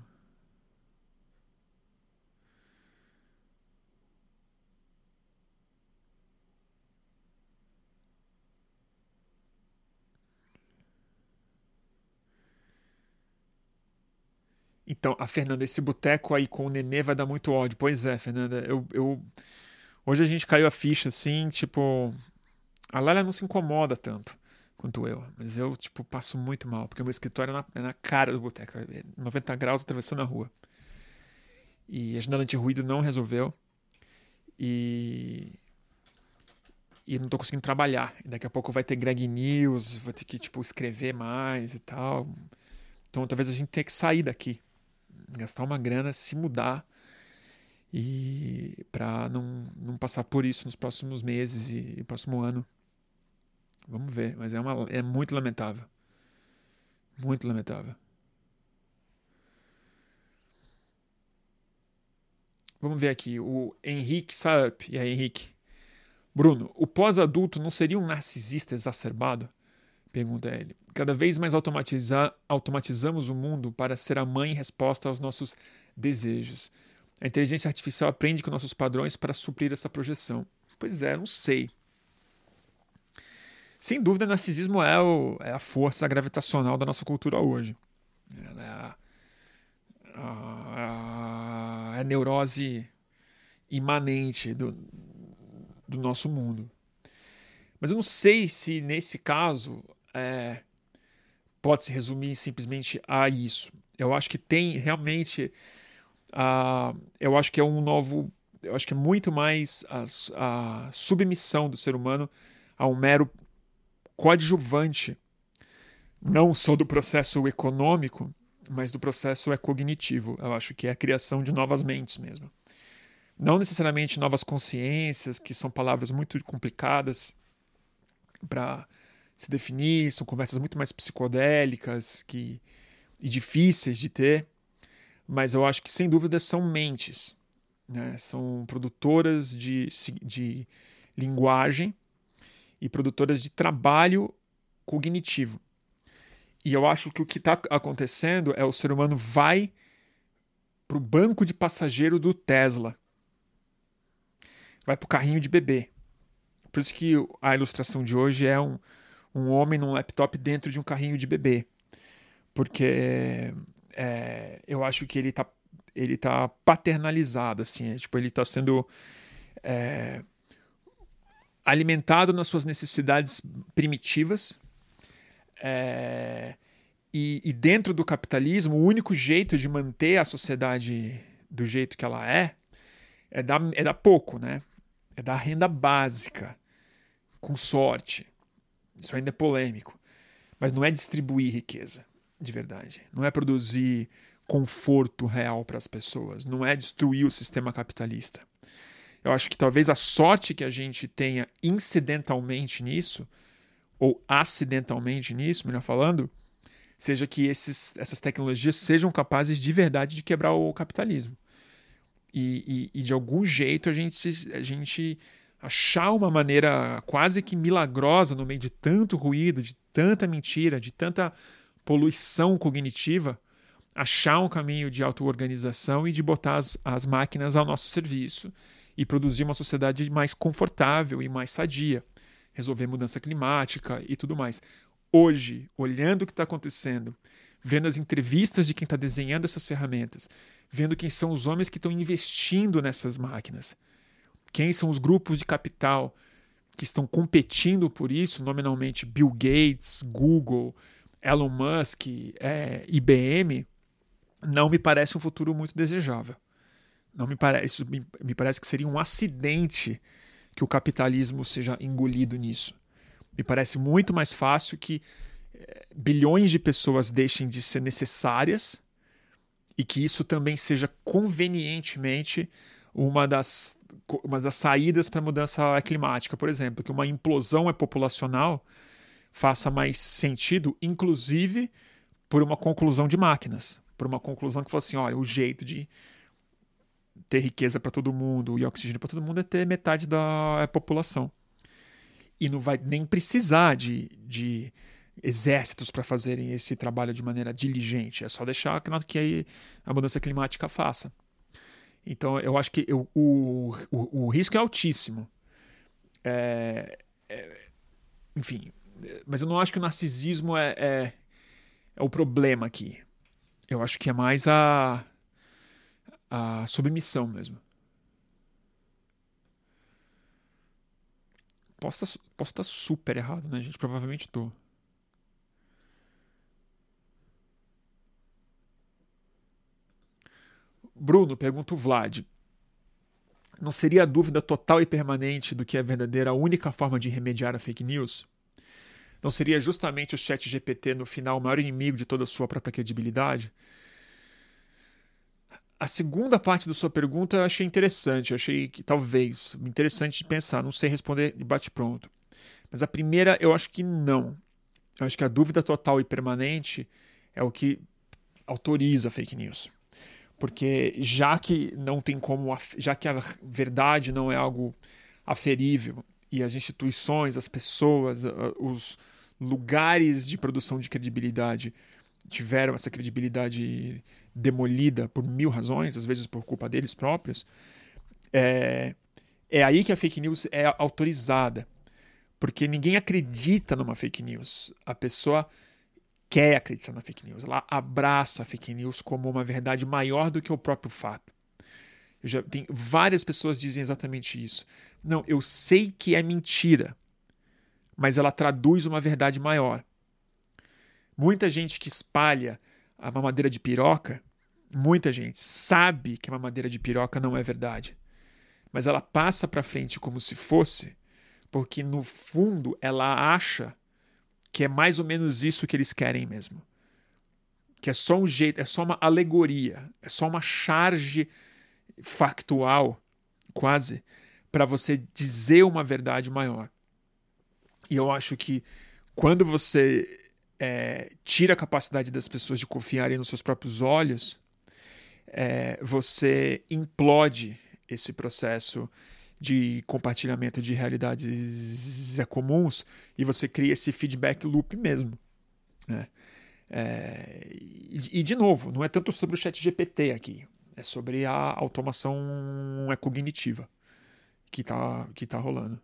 Então, a Fernanda, esse boteco aí com o Nenê vai dar muito ódio. Pois é, Fernanda, eu, eu... Hoje a gente caiu a ficha assim, tipo. A Lara não se incomoda tanto quanto eu. Mas eu, tipo, passo muito mal, porque o meu escritório é na, é na cara do boteco. É 90 graus atravessando a rua. E a janela anti-ruído não resolveu. E. E não tô conseguindo trabalhar. Daqui a pouco vai ter Greg News, vou ter que, tipo, escrever mais e tal. Então talvez a gente tenha que sair daqui. Gastar uma grana, se mudar. E para não, não passar por isso nos próximos meses e, e próximo ano. Vamos ver, mas é, uma, é muito lamentável. Muito lamentável. Vamos ver aqui, o Henrique Saup. E aí, Henrique? Bruno, o pós-adulto não seria um narcisista exacerbado? Pergunta ele. Cada vez mais automatiza automatizamos o mundo para ser a mãe em resposta aos nossos desejos. A inteligência artificial aprende com nossos padrões para suprir essa projeção. Pois é, não sei. Sem dúvida, narcisismo é, o, é a força gravitacional da nossa cultura hoje. Ela é a, a, a, a neurose imanente do, do nosso mundo. Mas eu não sei se nesse caso é, pode se resumir simplesmente a isso. Eu acho que tem realmente. Uh, eu acho que é um novo. Eu acho que é muito mais a, a submissão do ser humano a um mero coadjuvante, não só do processo econômico, mas do processo é cognitivo. Eu acho que é a criação de novas mentes mesmo. Não necessariamente novas consciências, que são palavras muito complicadas para se definir, são conversas muito mais psicodélicas que, e difíceis de ter, mas eu acho que sem dúvida são mentes, né? são produtoras de, de linguagem e produtoras de trabalho cognitivo. E eu acho que o que está acontecendo é o ser humano vai para o banco de passageiro do Tesla. Vai para o carrinho de bebê. Por isso que a ilustração de hoje é um, um homem num laptop dentro de um carrinho de bebê. Porque é, eu acho que ele está ele tá paternalizado, assim. É, tipo, ele está sendo é, alimentado nas suas necessidades primitivas. É, e, e, dentro do capitalismo, o único jeito de manter a sociedade do jeito que ela é é dar, é dar pouco, né? É dar renda básica, com sorte. Isso ainda é polêmico. Mas não é distribuir riqueza, de verdade. Não é produzir conforto real para as pessoas. Não é destruir o sistema capitalista. Eu acho que talvez a sorte que a gente tenha incidentalmente nisso, ou acidentalmente nisso, melhor falando, seja que esses, essas tecnologias sejam capazes de verdade de quebrar o capitalismo. e, e, e de algum jeito a gente, a gente achar uma maneira quase que milagrosa no meio de tanto ruído, de tanta mentira, de tanta poluição cognitiva, achar um caminho de auto-organização e de botar as, as máquinas ao nosso serviço e produzir uma sociedade mais confortável e mais sadia, resolver mudança climática e tudo mais. Hoje, olhando o que está acontecendo, vendo as entrevistas de quem está desenhando essas ferramentas, vendo quem são os homens que estão investindo nessas máquinas, quem são os grupos de capital que estão competindo por isso, nominalmente Bill Gates, Google, Elon Musk, é, IBM, não me parece um futuro muito desejável. Não me parece, me, me parece que seria um acidente que o capitalismo seja engolido nisso. Me parece muito mais fácil que é, bilhões de pessoas deixem de ser necessárias e que isso também seja convenientemente uma das, uma das saídas para a mudança climática, por exemplo, que uma implosão é populacional faça mais sentido, inclusive por uma conclusão de máquinas, por uma conclusão que fosse assim, olha, o jeito de ter riqueza para todo mundo e oxigênio para todo mundo é ter metade da população. E não vai nem precisar de, de exércitos para fazerem esse trabalho de maneira diligente. É só deixar que a mudança climática faça. Então, eu acho que eu, o, o, o, risco é altíssimo. É, é, enfim, mas eu não acho que o narcisismo é, é, é, o problema aqui. Eu acho que é mais a, a submissão mesmo. Posso tá, tá super errado, né, gente? Provavelmente estou. Bruno, pergunta o Vlad. Não seria a dúvida total e permanente do que é verdadeira a única forma de remediar a fake news? Não seria justamente o chat GPT no final o maior inimigo de toda a sua própria credibilidade? A segunda parte da sua pergunta eu achei interessante, eu achei que talvez interessante de pensar, não sei responder de bate-pronto. Mas a primeira eu acho que não. Eu acho que a dúvida total e permanente é o que autoriza a fake news porque já que não tem como, já que a verdade não é algo aferível e as instituições, as pessoas, os lugares de produção de credibilidade tiveram essa credibilidade demolida por mil razões, às vezes por culpa deles próprios, é, é aí que a fake news é autorizada. Porque ninguém acredita numa fake news. A pessoa quer acreditar na fake news, ela abraça a fake news como uma verdade maior do que o próprio fato. Eu já tem várias pessoas dizem exatamente isso. Não, eu sei que é mentira, mas ela traduz uma verdade maior. Muita gente que espalha a mamadeira de piroca, muita gente sabe que a mamadeira de piroca não é verdade, mas ela passa para frente como se fosse, porque no fundo ela acha que é mais ou menos isso que eles querem mesmo. Que é só um jeito, é só uma alegoria, é só uma charge factual, quase, para você dizer uma verdade maior. E eu acho que quando você é, tira a capacidade das pessoas de confiarem nos seus próprios olhos, é, você implode esse processo de compartilhamento de realidades é comuns e você cria esse feedback loop mesmo. Né? É, e, e, de novo, não é tanto sobre o chat GPT aqui, é sobre a automação cognitiva que está que tá rolando.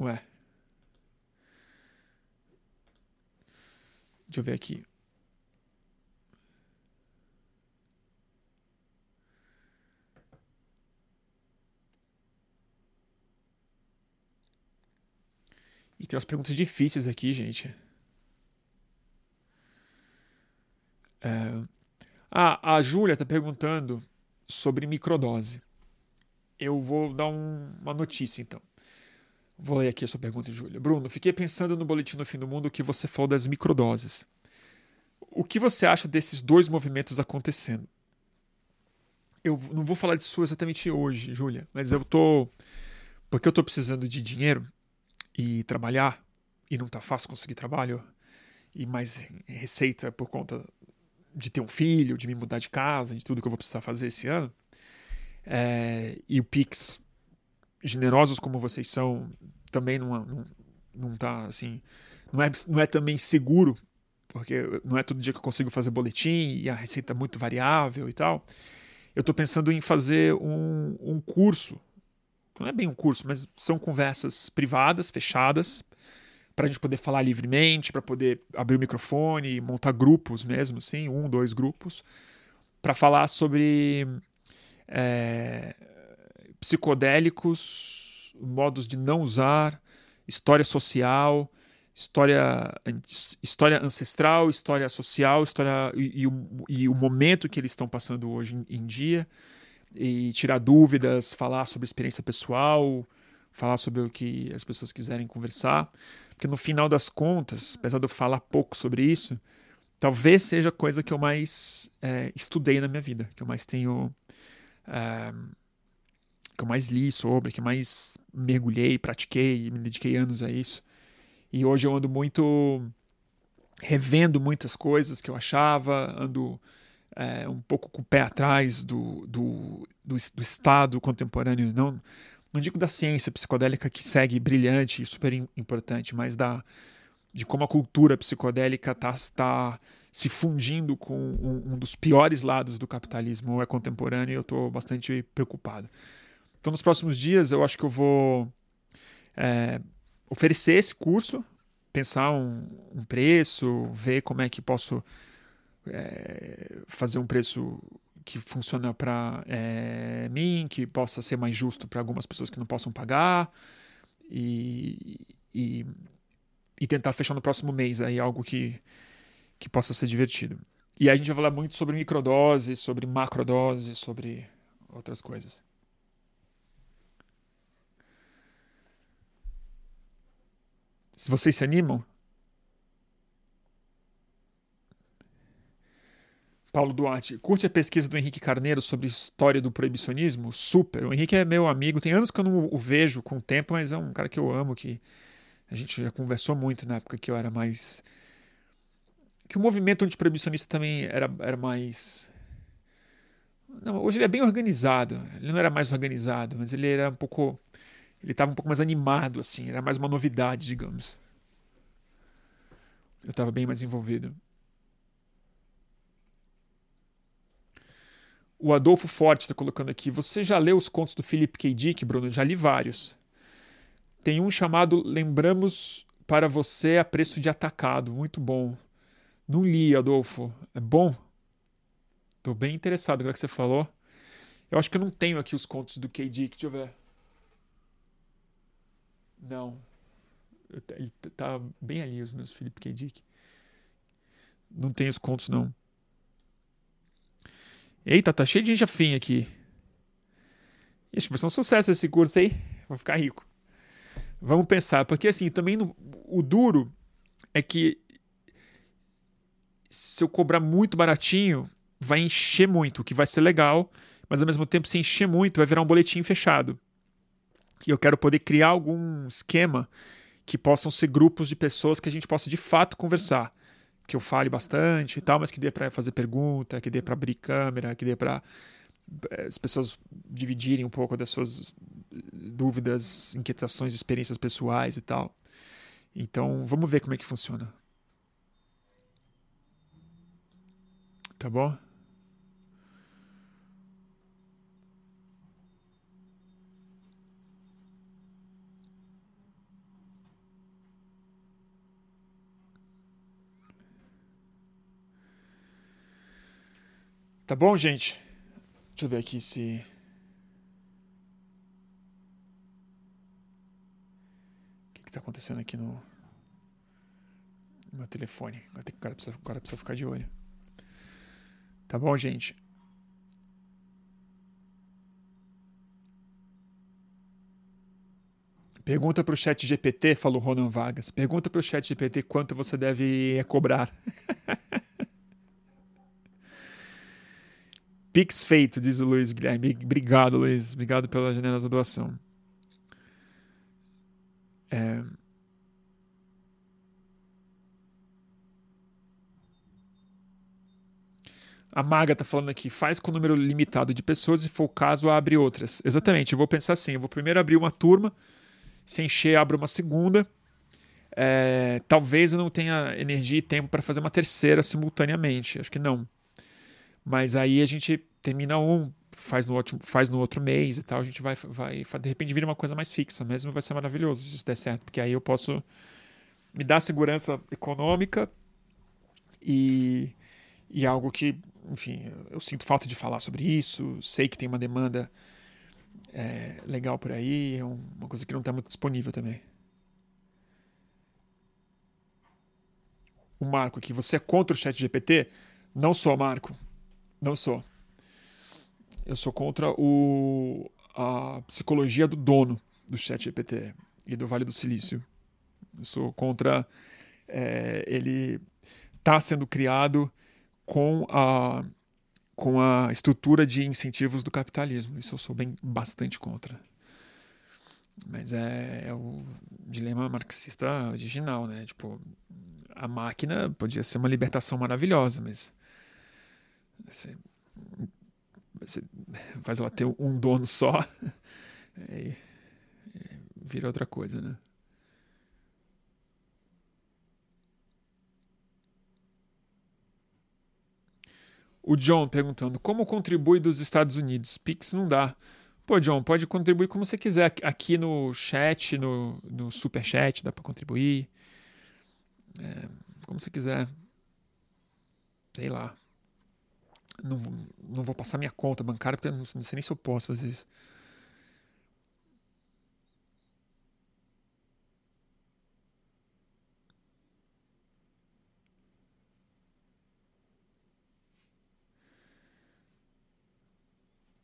Ué. Deixa eu ver aqui. E tem umas perguntas difíceis aqui, gente. É... Ah, a Júlia está perguntando sobre microdose. Eu vou dar um, uma notícia, então. Vou ler aqui a sua pergunta, Júlia. Bruno, fiquei pensando no boletim do fim do mundo que você falou das microdoses. O que você acha desses dois movimentos acontecendo? Eu não vou falar disso exatamente hoje, Júlia, mas eu tô. Porque eu tô precisando de dinheiro e trabalhar, e não tá fácil conseguir trabalho, e mais receita por conta de ter um filho, de me mudar de casa, de tudo que eu vou precisar fazer esse ano. É, e o Pix, generosos como vocês são, também não, não, não tá assim. Não é, não é também seguro, porque não é todo dia que eu consigo fazer boletim e a receita é muito variável e tal. Eu estou pensando em fazer um, um curso. Não é bem um curso, mas são conversas privadas, fechadas, para a gente poder falar livremente, para poder abrir o microfone, montar grupos mesmo, assim, um, dois grupos, para falar sobre é, psicodélicos, modos de não usar, história social, história, história ancestral, história social, história e, e, o, e o momento que eles estão passando hoje em, em dia, e tirar dúvidas, falar sobre experiência pessoal, falar sobre o que as pessoas quiserem conversar. Porque no final das contas, apesar de eu falar pouco sobre isso, talvez seja a coisa que eu mais é, estudei na minha vida, que eu mais tenho. É, que eu mais li sobre, que eu mais mergulhei, pratiquei, me dediquei anos a isso. E hoje eu ando muito revendo muitas coisas que eu achava, ando é, um pouco com o pé atrás do, do, do, do estado contemporâneo, não, não digo da ciência psicodélica que segue brilhante e super importante, mas da de como a cultura psicodélica está tá se fundindo com um, um, dos piores lados do capitalismo é contemporâneo e eu estou bastante preocupado. Então, nos próximos dias, eu acho que eu vou é, oferecer esse curso, pensar um, um, preço, ver como é que posso é, fazer um preço que funciona para é, mim, que possa ser mais justo para algumas pessoas que não possam pagar e, e, e, tentar fechar no próximo mês aí algo que, que possa ser divertido. E aí a gente vai falar muito sobre microdose, sobre macrodose, sobre outras coisas. Se vocês se animam, Paulo Duarte, curte a pesquisa do Henrique Carneiro sobre história do proibicionismo? Super. O Henrique é meu amigo. Tem anos que eu não o vejo com o tempo, mas é um cara que eu amo, que a gente já conversou muito na época que eu era mais. Que o movimento antiproibicionista também era, era mais. Não, hoje ele é bem organizado. Ele não era mais organizado, mas ele era um pouco. Ele estava um pouco mais animado, assim. Era mais uma novidade, digamos. Eu estava bem mais envolvido. O Adolfo Forte está colocando aqui. Você já leu os contos do Philip K. Dick, Bruno? Já li vários. Tem um chamado Lembramos para você a preço de atacado. Muito bom. Não li, Adolfo. É bom? Estou bem interessado agora que você falou. Eu acho que eu não tenho aqui os contos do K. Dick. Deixa eu ver. Não. Ele tá bem ali, os meus Philip K. Dick. Não tem os contos, não. Eita, tá cheio de gente afim aqui. Que vai ser um sucesso esse curso aí. Vou ficar rico. Vamos pensar, porque assim, também no, o duro é que se eu cobrar muito baratinho, vai encher muito, o que vai ser legal, mas ao mesmo tempo, se encher muito, vai virar um boletim fechado. E eu quero poder criar algum esquema que possam ser grupos de pessoas que a gente possa de fato conversar que eu fale bastante e tal, mas que dê para fazer pergunta, que dê para abrir câmera, que dê para eh, as pessoas dividirem um pouco das suas dúvidas, inquietações, experiências pessoais e tal. Então, vamos ver como é que funciona. Tá bom? Tá bom, gente? Deixa eu ver aqui se. O que, que tá acontecendo aqui no. meu telefone? Agora, tem... o, cara precisa... o cara precisa ficar de olho. Tá bom, gente? Pergunta para o chat GPT, falou Ronan Vargas. Pergunta para o chat GPT quanto você deve cobrar. Pix feito, diz o Luiz Guilherme. Obrigado, Luiz. Obrigado pela generosa doação. É... A Maga tá falando aqui, faz com número limitado de pessoas, se for o caso, abre outras. Exatamente, eu vou pensar assim, eu vou primeiro abrir uma turma, se encher, abro uma segunda. É... talvez eu não tenha energia e tempo para fazer uma terceira simultaneamente, acho que não. Mas aí a gente termina um, faz no, outro, faz no outro mês e tal. A gente vai, vai. De repente vira uma coisa mais fixa mesmo. Vai ser maravilhoso se isso der certo. Porque aí eu posso me dar segurança econômica e, e algo que, enfim, eu sinto falta de falar sobre isso. Sei que tem uma demanda é, legal por aí. É uma coisa que não está muito disponível também. O Marco aqui, você é contra o chat GPT? Não sou, Marco. Não sou. Eu sou contra o, a psicologia do dono do chat GPT e do Vale do Silício. Eu sou contra é, ele tá sendo criado com a com a estrutura de incentivos do capitalismo. Isso eu sou bem bastante contra. Mas é, é o dilema marxista original, né? Tipo, a máquina podia ser uma libertação maravilhosa, mas você, você faz ela ter um dono só, e, vira outra coisa, né? O John perguntando como contribui dos Estados Unidos. Pix não dá. Pô, John, pode contribuir como você quiser. Aqui no chat, no, no super chat, dá para contribuir. É, como você quiser. Sei lá não, não vou passar minha conta bancária porque não, não sei nem se eu posso fazer isso.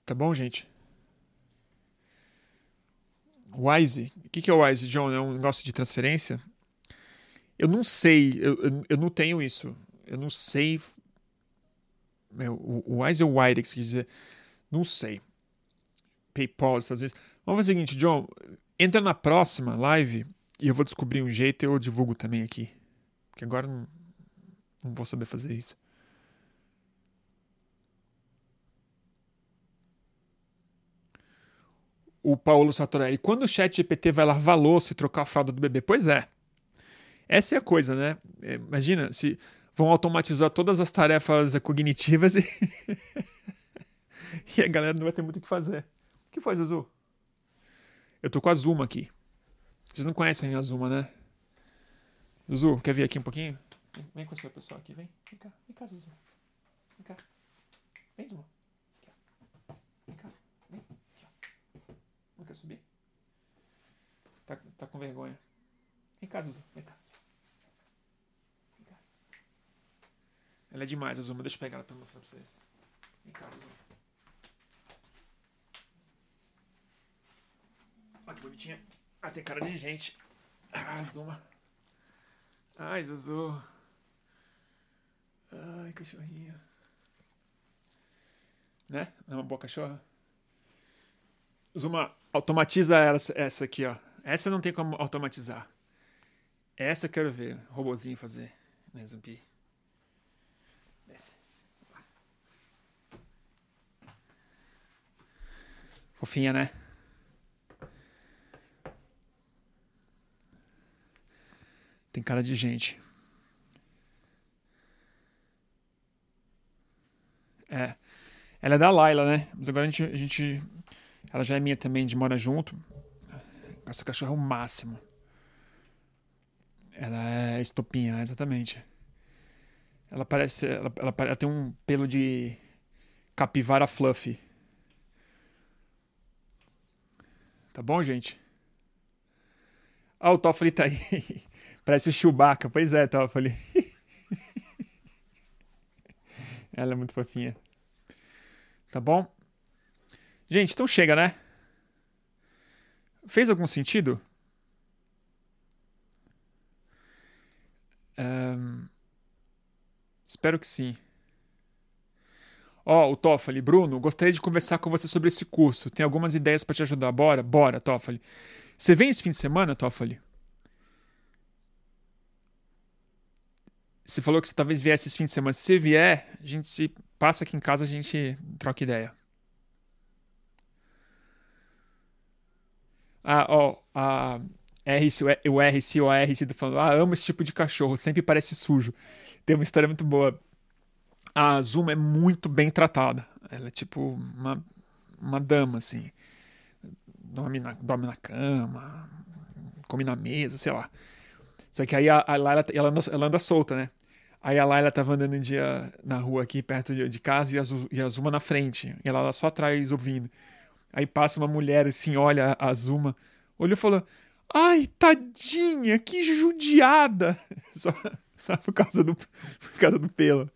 Tá bom, gente? Wise. O que, que é o Wise, John? É um negócio de transferência? Eu não sei. Eu, eu, eu não tenho isso. Eu não sei o, o Wise ou Wirex, quer dizer, não sei. PayPal, às vezes. Vamos fazer o seguinte, John, entra na próxima live e eu vou descobrir um jeito e eu divulgo também aqui. Porque agora não, não vou saber fazer isso. O Paulo Satorelli, quando o chat GPT vai lavar louça e trocar a fralda do bebê? Pois é. Essa é a coisa, né? É, imagina, se vão automatizar todas as tarefas cognitivas e, e a galera não vai ter muito o que fazer. O que foi, Zuzu? Eu tô com a Zuma aqui. Vocês não conhecem a Zuma, né? Zuzu, quer vir aqui um pouquinho? Vem, com o seu pessoal aqui, vem. Vem cá, vem cá, Zuzu. Vem cá. Vem, Zuma. Vem cá, vem. Aqui. Não quer subir? Tá, tá com vergonha. Vem cá, Zuzu. Vem cá. Ela é demais, a Zuma. Deixa eu pegar ela pra mostrar pra vocês. Vem cá, Zuma. Olha que bonitinha. Ah, tem cara de gente. Ah, Zuma. Ai, Zuzu. Ai, cachorrinha. Né? Não é uma boa cachorra? Zuma, automatiza essa, essa aqui, ó. Essa não tem como automatizar. Essa eu quero ver. Robozinho fazer. Né, Zumbi? Fofinha, né? Tem cara de gente. É. Ela é da Laila, né? Mas agora a gente, a gente. Ela já é minha também, de mora junto. Essa cachorra é o máximo. Ela é estopinha, exatamente. Ela parece. Ela, ela, ela tem um pelo de capivara fluffy. Tá bom, gente? Ah, o Toffoli tá aí. Parece o Chewbacca. Pois é, Toffoli. Ela é muito fofinha. Tá bom? Gente, então chega, né? Fez algum sentido? Um, espero que sim. Ó, oh, o Toffoli, Bruno, gostaria de conversar com você sobre esse curso. Tem algumas ideias para te ajudar. Bora? Bora, Toffoli. Você vem esse fim de semana, Toffoli? Você falou que você talvez viesse esse fim de semana. Se vier, a gente se passa aqui em casa, a gente troca ideia. Ah, ó, a RC, o RC ou a RC tá falando, ah, amo esse tipo de cachorro, sempre parece sujo. Tem uma história muito boa. A Zuma é muito bem tratada. Ela é tipo uma, uma dama, assim. Dorme na, dorme na cama, come na mesa, sei lá. Só que aí a, a Laila, ela anda, ela anda solta, né? Aí a Laila tava andando um dia na rua aqui, perto de, de casa, e a, e a Zuma na frente. E ela lá só atrás ouvindo. Aí passa uma mulher assim, olha a Zuma, olhou e falou: Ai, tadinha, que judiada! Só, só por, causa do, por causa do pelo.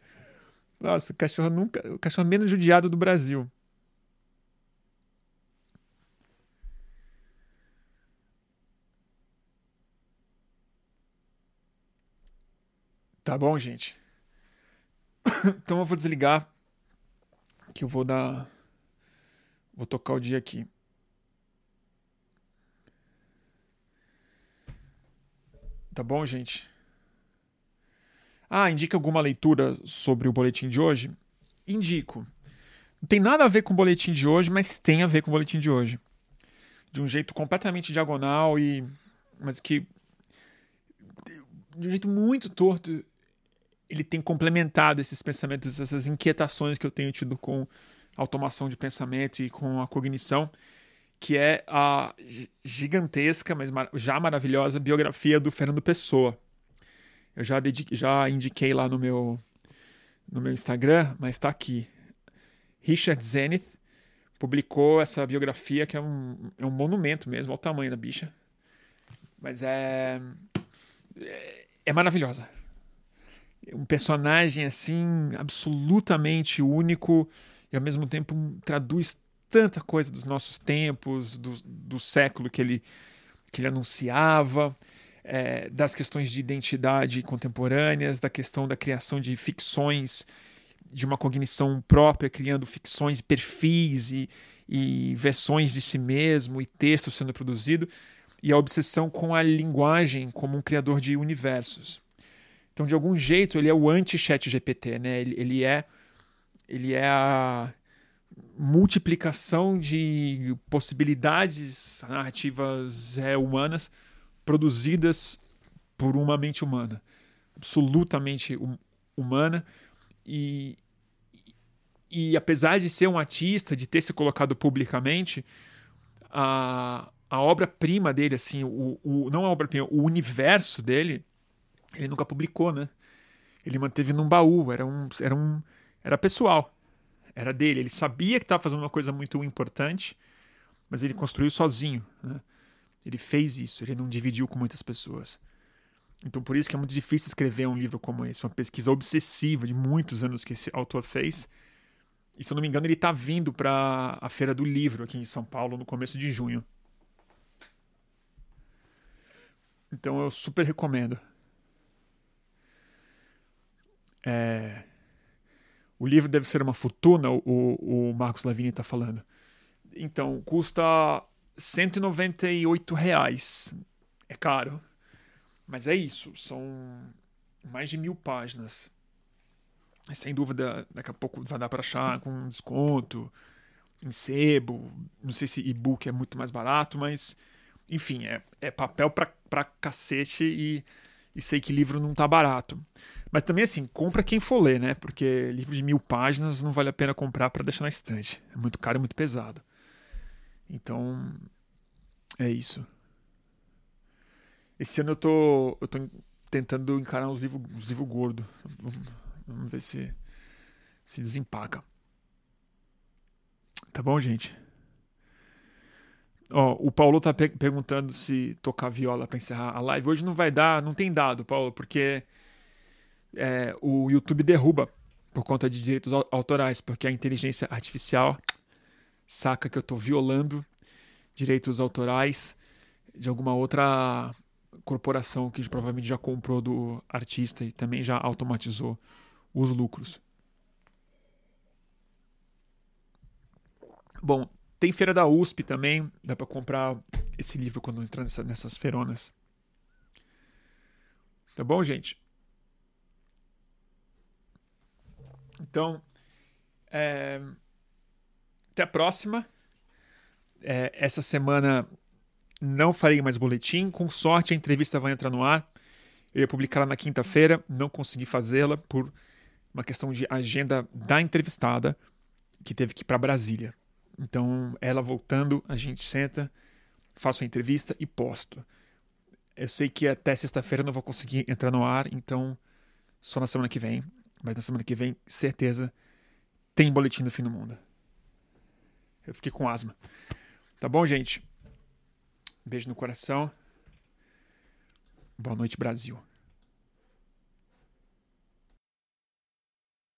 Nossa, o cachorro nunca. O cachorro menos judiado do Brasil. Tá bom, gente? Então eu vou desligar. Que eu vou dar. Vou tocar o dia aqui. Tá bom, gente? Ah, indica alguma leitura sobre o boletim de hoje? Indico. Não tem nada a ver com o boletim de hoje, mas tem a ver com o boletim de hoje. De um jeito completamente diagonal e. Mas que. De um jeito muito torto, ele tem complementado esses pensamentos, essas inquietações que eu tenho tido com automação de pensamento e com a cognição, que é a gigantesca, mas já maravilhosa biografia do Fernando Pessoa. Eu já, dediquei, já indiquei lá no meu, no meu Instagram, mas está aqui. Richard Zenith publicou essa biografia, que é um, é um monumento mesmo, ao tamanho da bicha. Mas é, é, é maravilhosa. Um personagem assim, absolutamente único e ao mesmo tempo traduz tanta coisa dos nossos tempos, do, do século que ele, que ele anunciava, é, das questões de identidade contemporâneas, da questão da criação de ficções, de uma cognição própria, criando ficções, perfis e, e versões de si mesmo e texto sendo produzido, e a obsessão com a linguagem como um criador de universos. Então, de algum jeito, ele é o anti-chat GPT, né? Ele, ele é ele é a multiplicação de possibilidades narrativas é, humanas produzidas por uma mente humana, absolutamente hum, humana e e apesar de ser um artista, de ter se colocado publicamente, a, a obra-prima dele, assim, o, o, não a obra-prima, o universo dele, ele nunca publicou, né? Ele manteve num baú, era um, era um, era pessoal. Era dele. Ele sabia que estava fazendo uma coisa muito importante, mas ele construiu sozinho. Né? Ele fez isso, ele não dividiu com muitas pessoas. Então, por isso que é muito difícil escrever um livro como esse, uma pesquisa obsessiva de muitos anos que esse autor fez. E se eu não me engano, ele está vindo para a Feira do Livro aqui em São Paulo no começo de junho. Então eu super recomendo. É... O livro deve ser uma fortuna, o, o Marcos Lavini está falando. Então, custa 198 reais. É caro. Mas é isso. São mais de mil páginas. Sem dúvida, daqui a pouco vai dar para achar com desconto, em sebo. Não sei se e-book é muito mais barato, mas enfim, é, é papel pra, pra cacete e e sei que livro não tá barato. Mas também assim, compra quem for ler, né? Porque livro de mil páginas não vale a pena comprar para deixar na estante. É muito caro e muito pesado. Então, é isso. Esse ano eu tô, eu tô tentando encarar uns livros livro gordos. Vamos ver se se desempaca. Tá bom, gente? Ó, o Paulo tá pe perguntando se tocar viola para encerrar a live. Hoje não vai dar, não tem dado, Paulo, porque é, o YouTube derruba por conta de direitos autorais, porque a inteligência artificial saca que eu tô violando direitos autorais de alguma outra corporação que provavelmente já comprou do artista e também já automatizou os lucros. Bom, tem feira da USP também, dá para comprar esse livro quando entrar nessa, nessas feronas. Tá bom, gente? Então, é... até a próxima. É, essa semana não farei mais boletim. Com sorte, a entrevista vai entrar no ar. Eu ia publicar na quinta-feira, não consegui fazê-la por uma questão de agenda da entrevistada, que teve que ir para Brasília. Então, ela voltando, a gente senta, faço a entrevista e posto. Eu sei que até sexta-feira não vou conseguir entrar no ar, então só na semana que vem. Mas na semana que vem, certeza, tem boletim do fim do mundo. Eu fiquei com asma. Tá bom, gente? Beijo no coração. Boa noite, Brasil.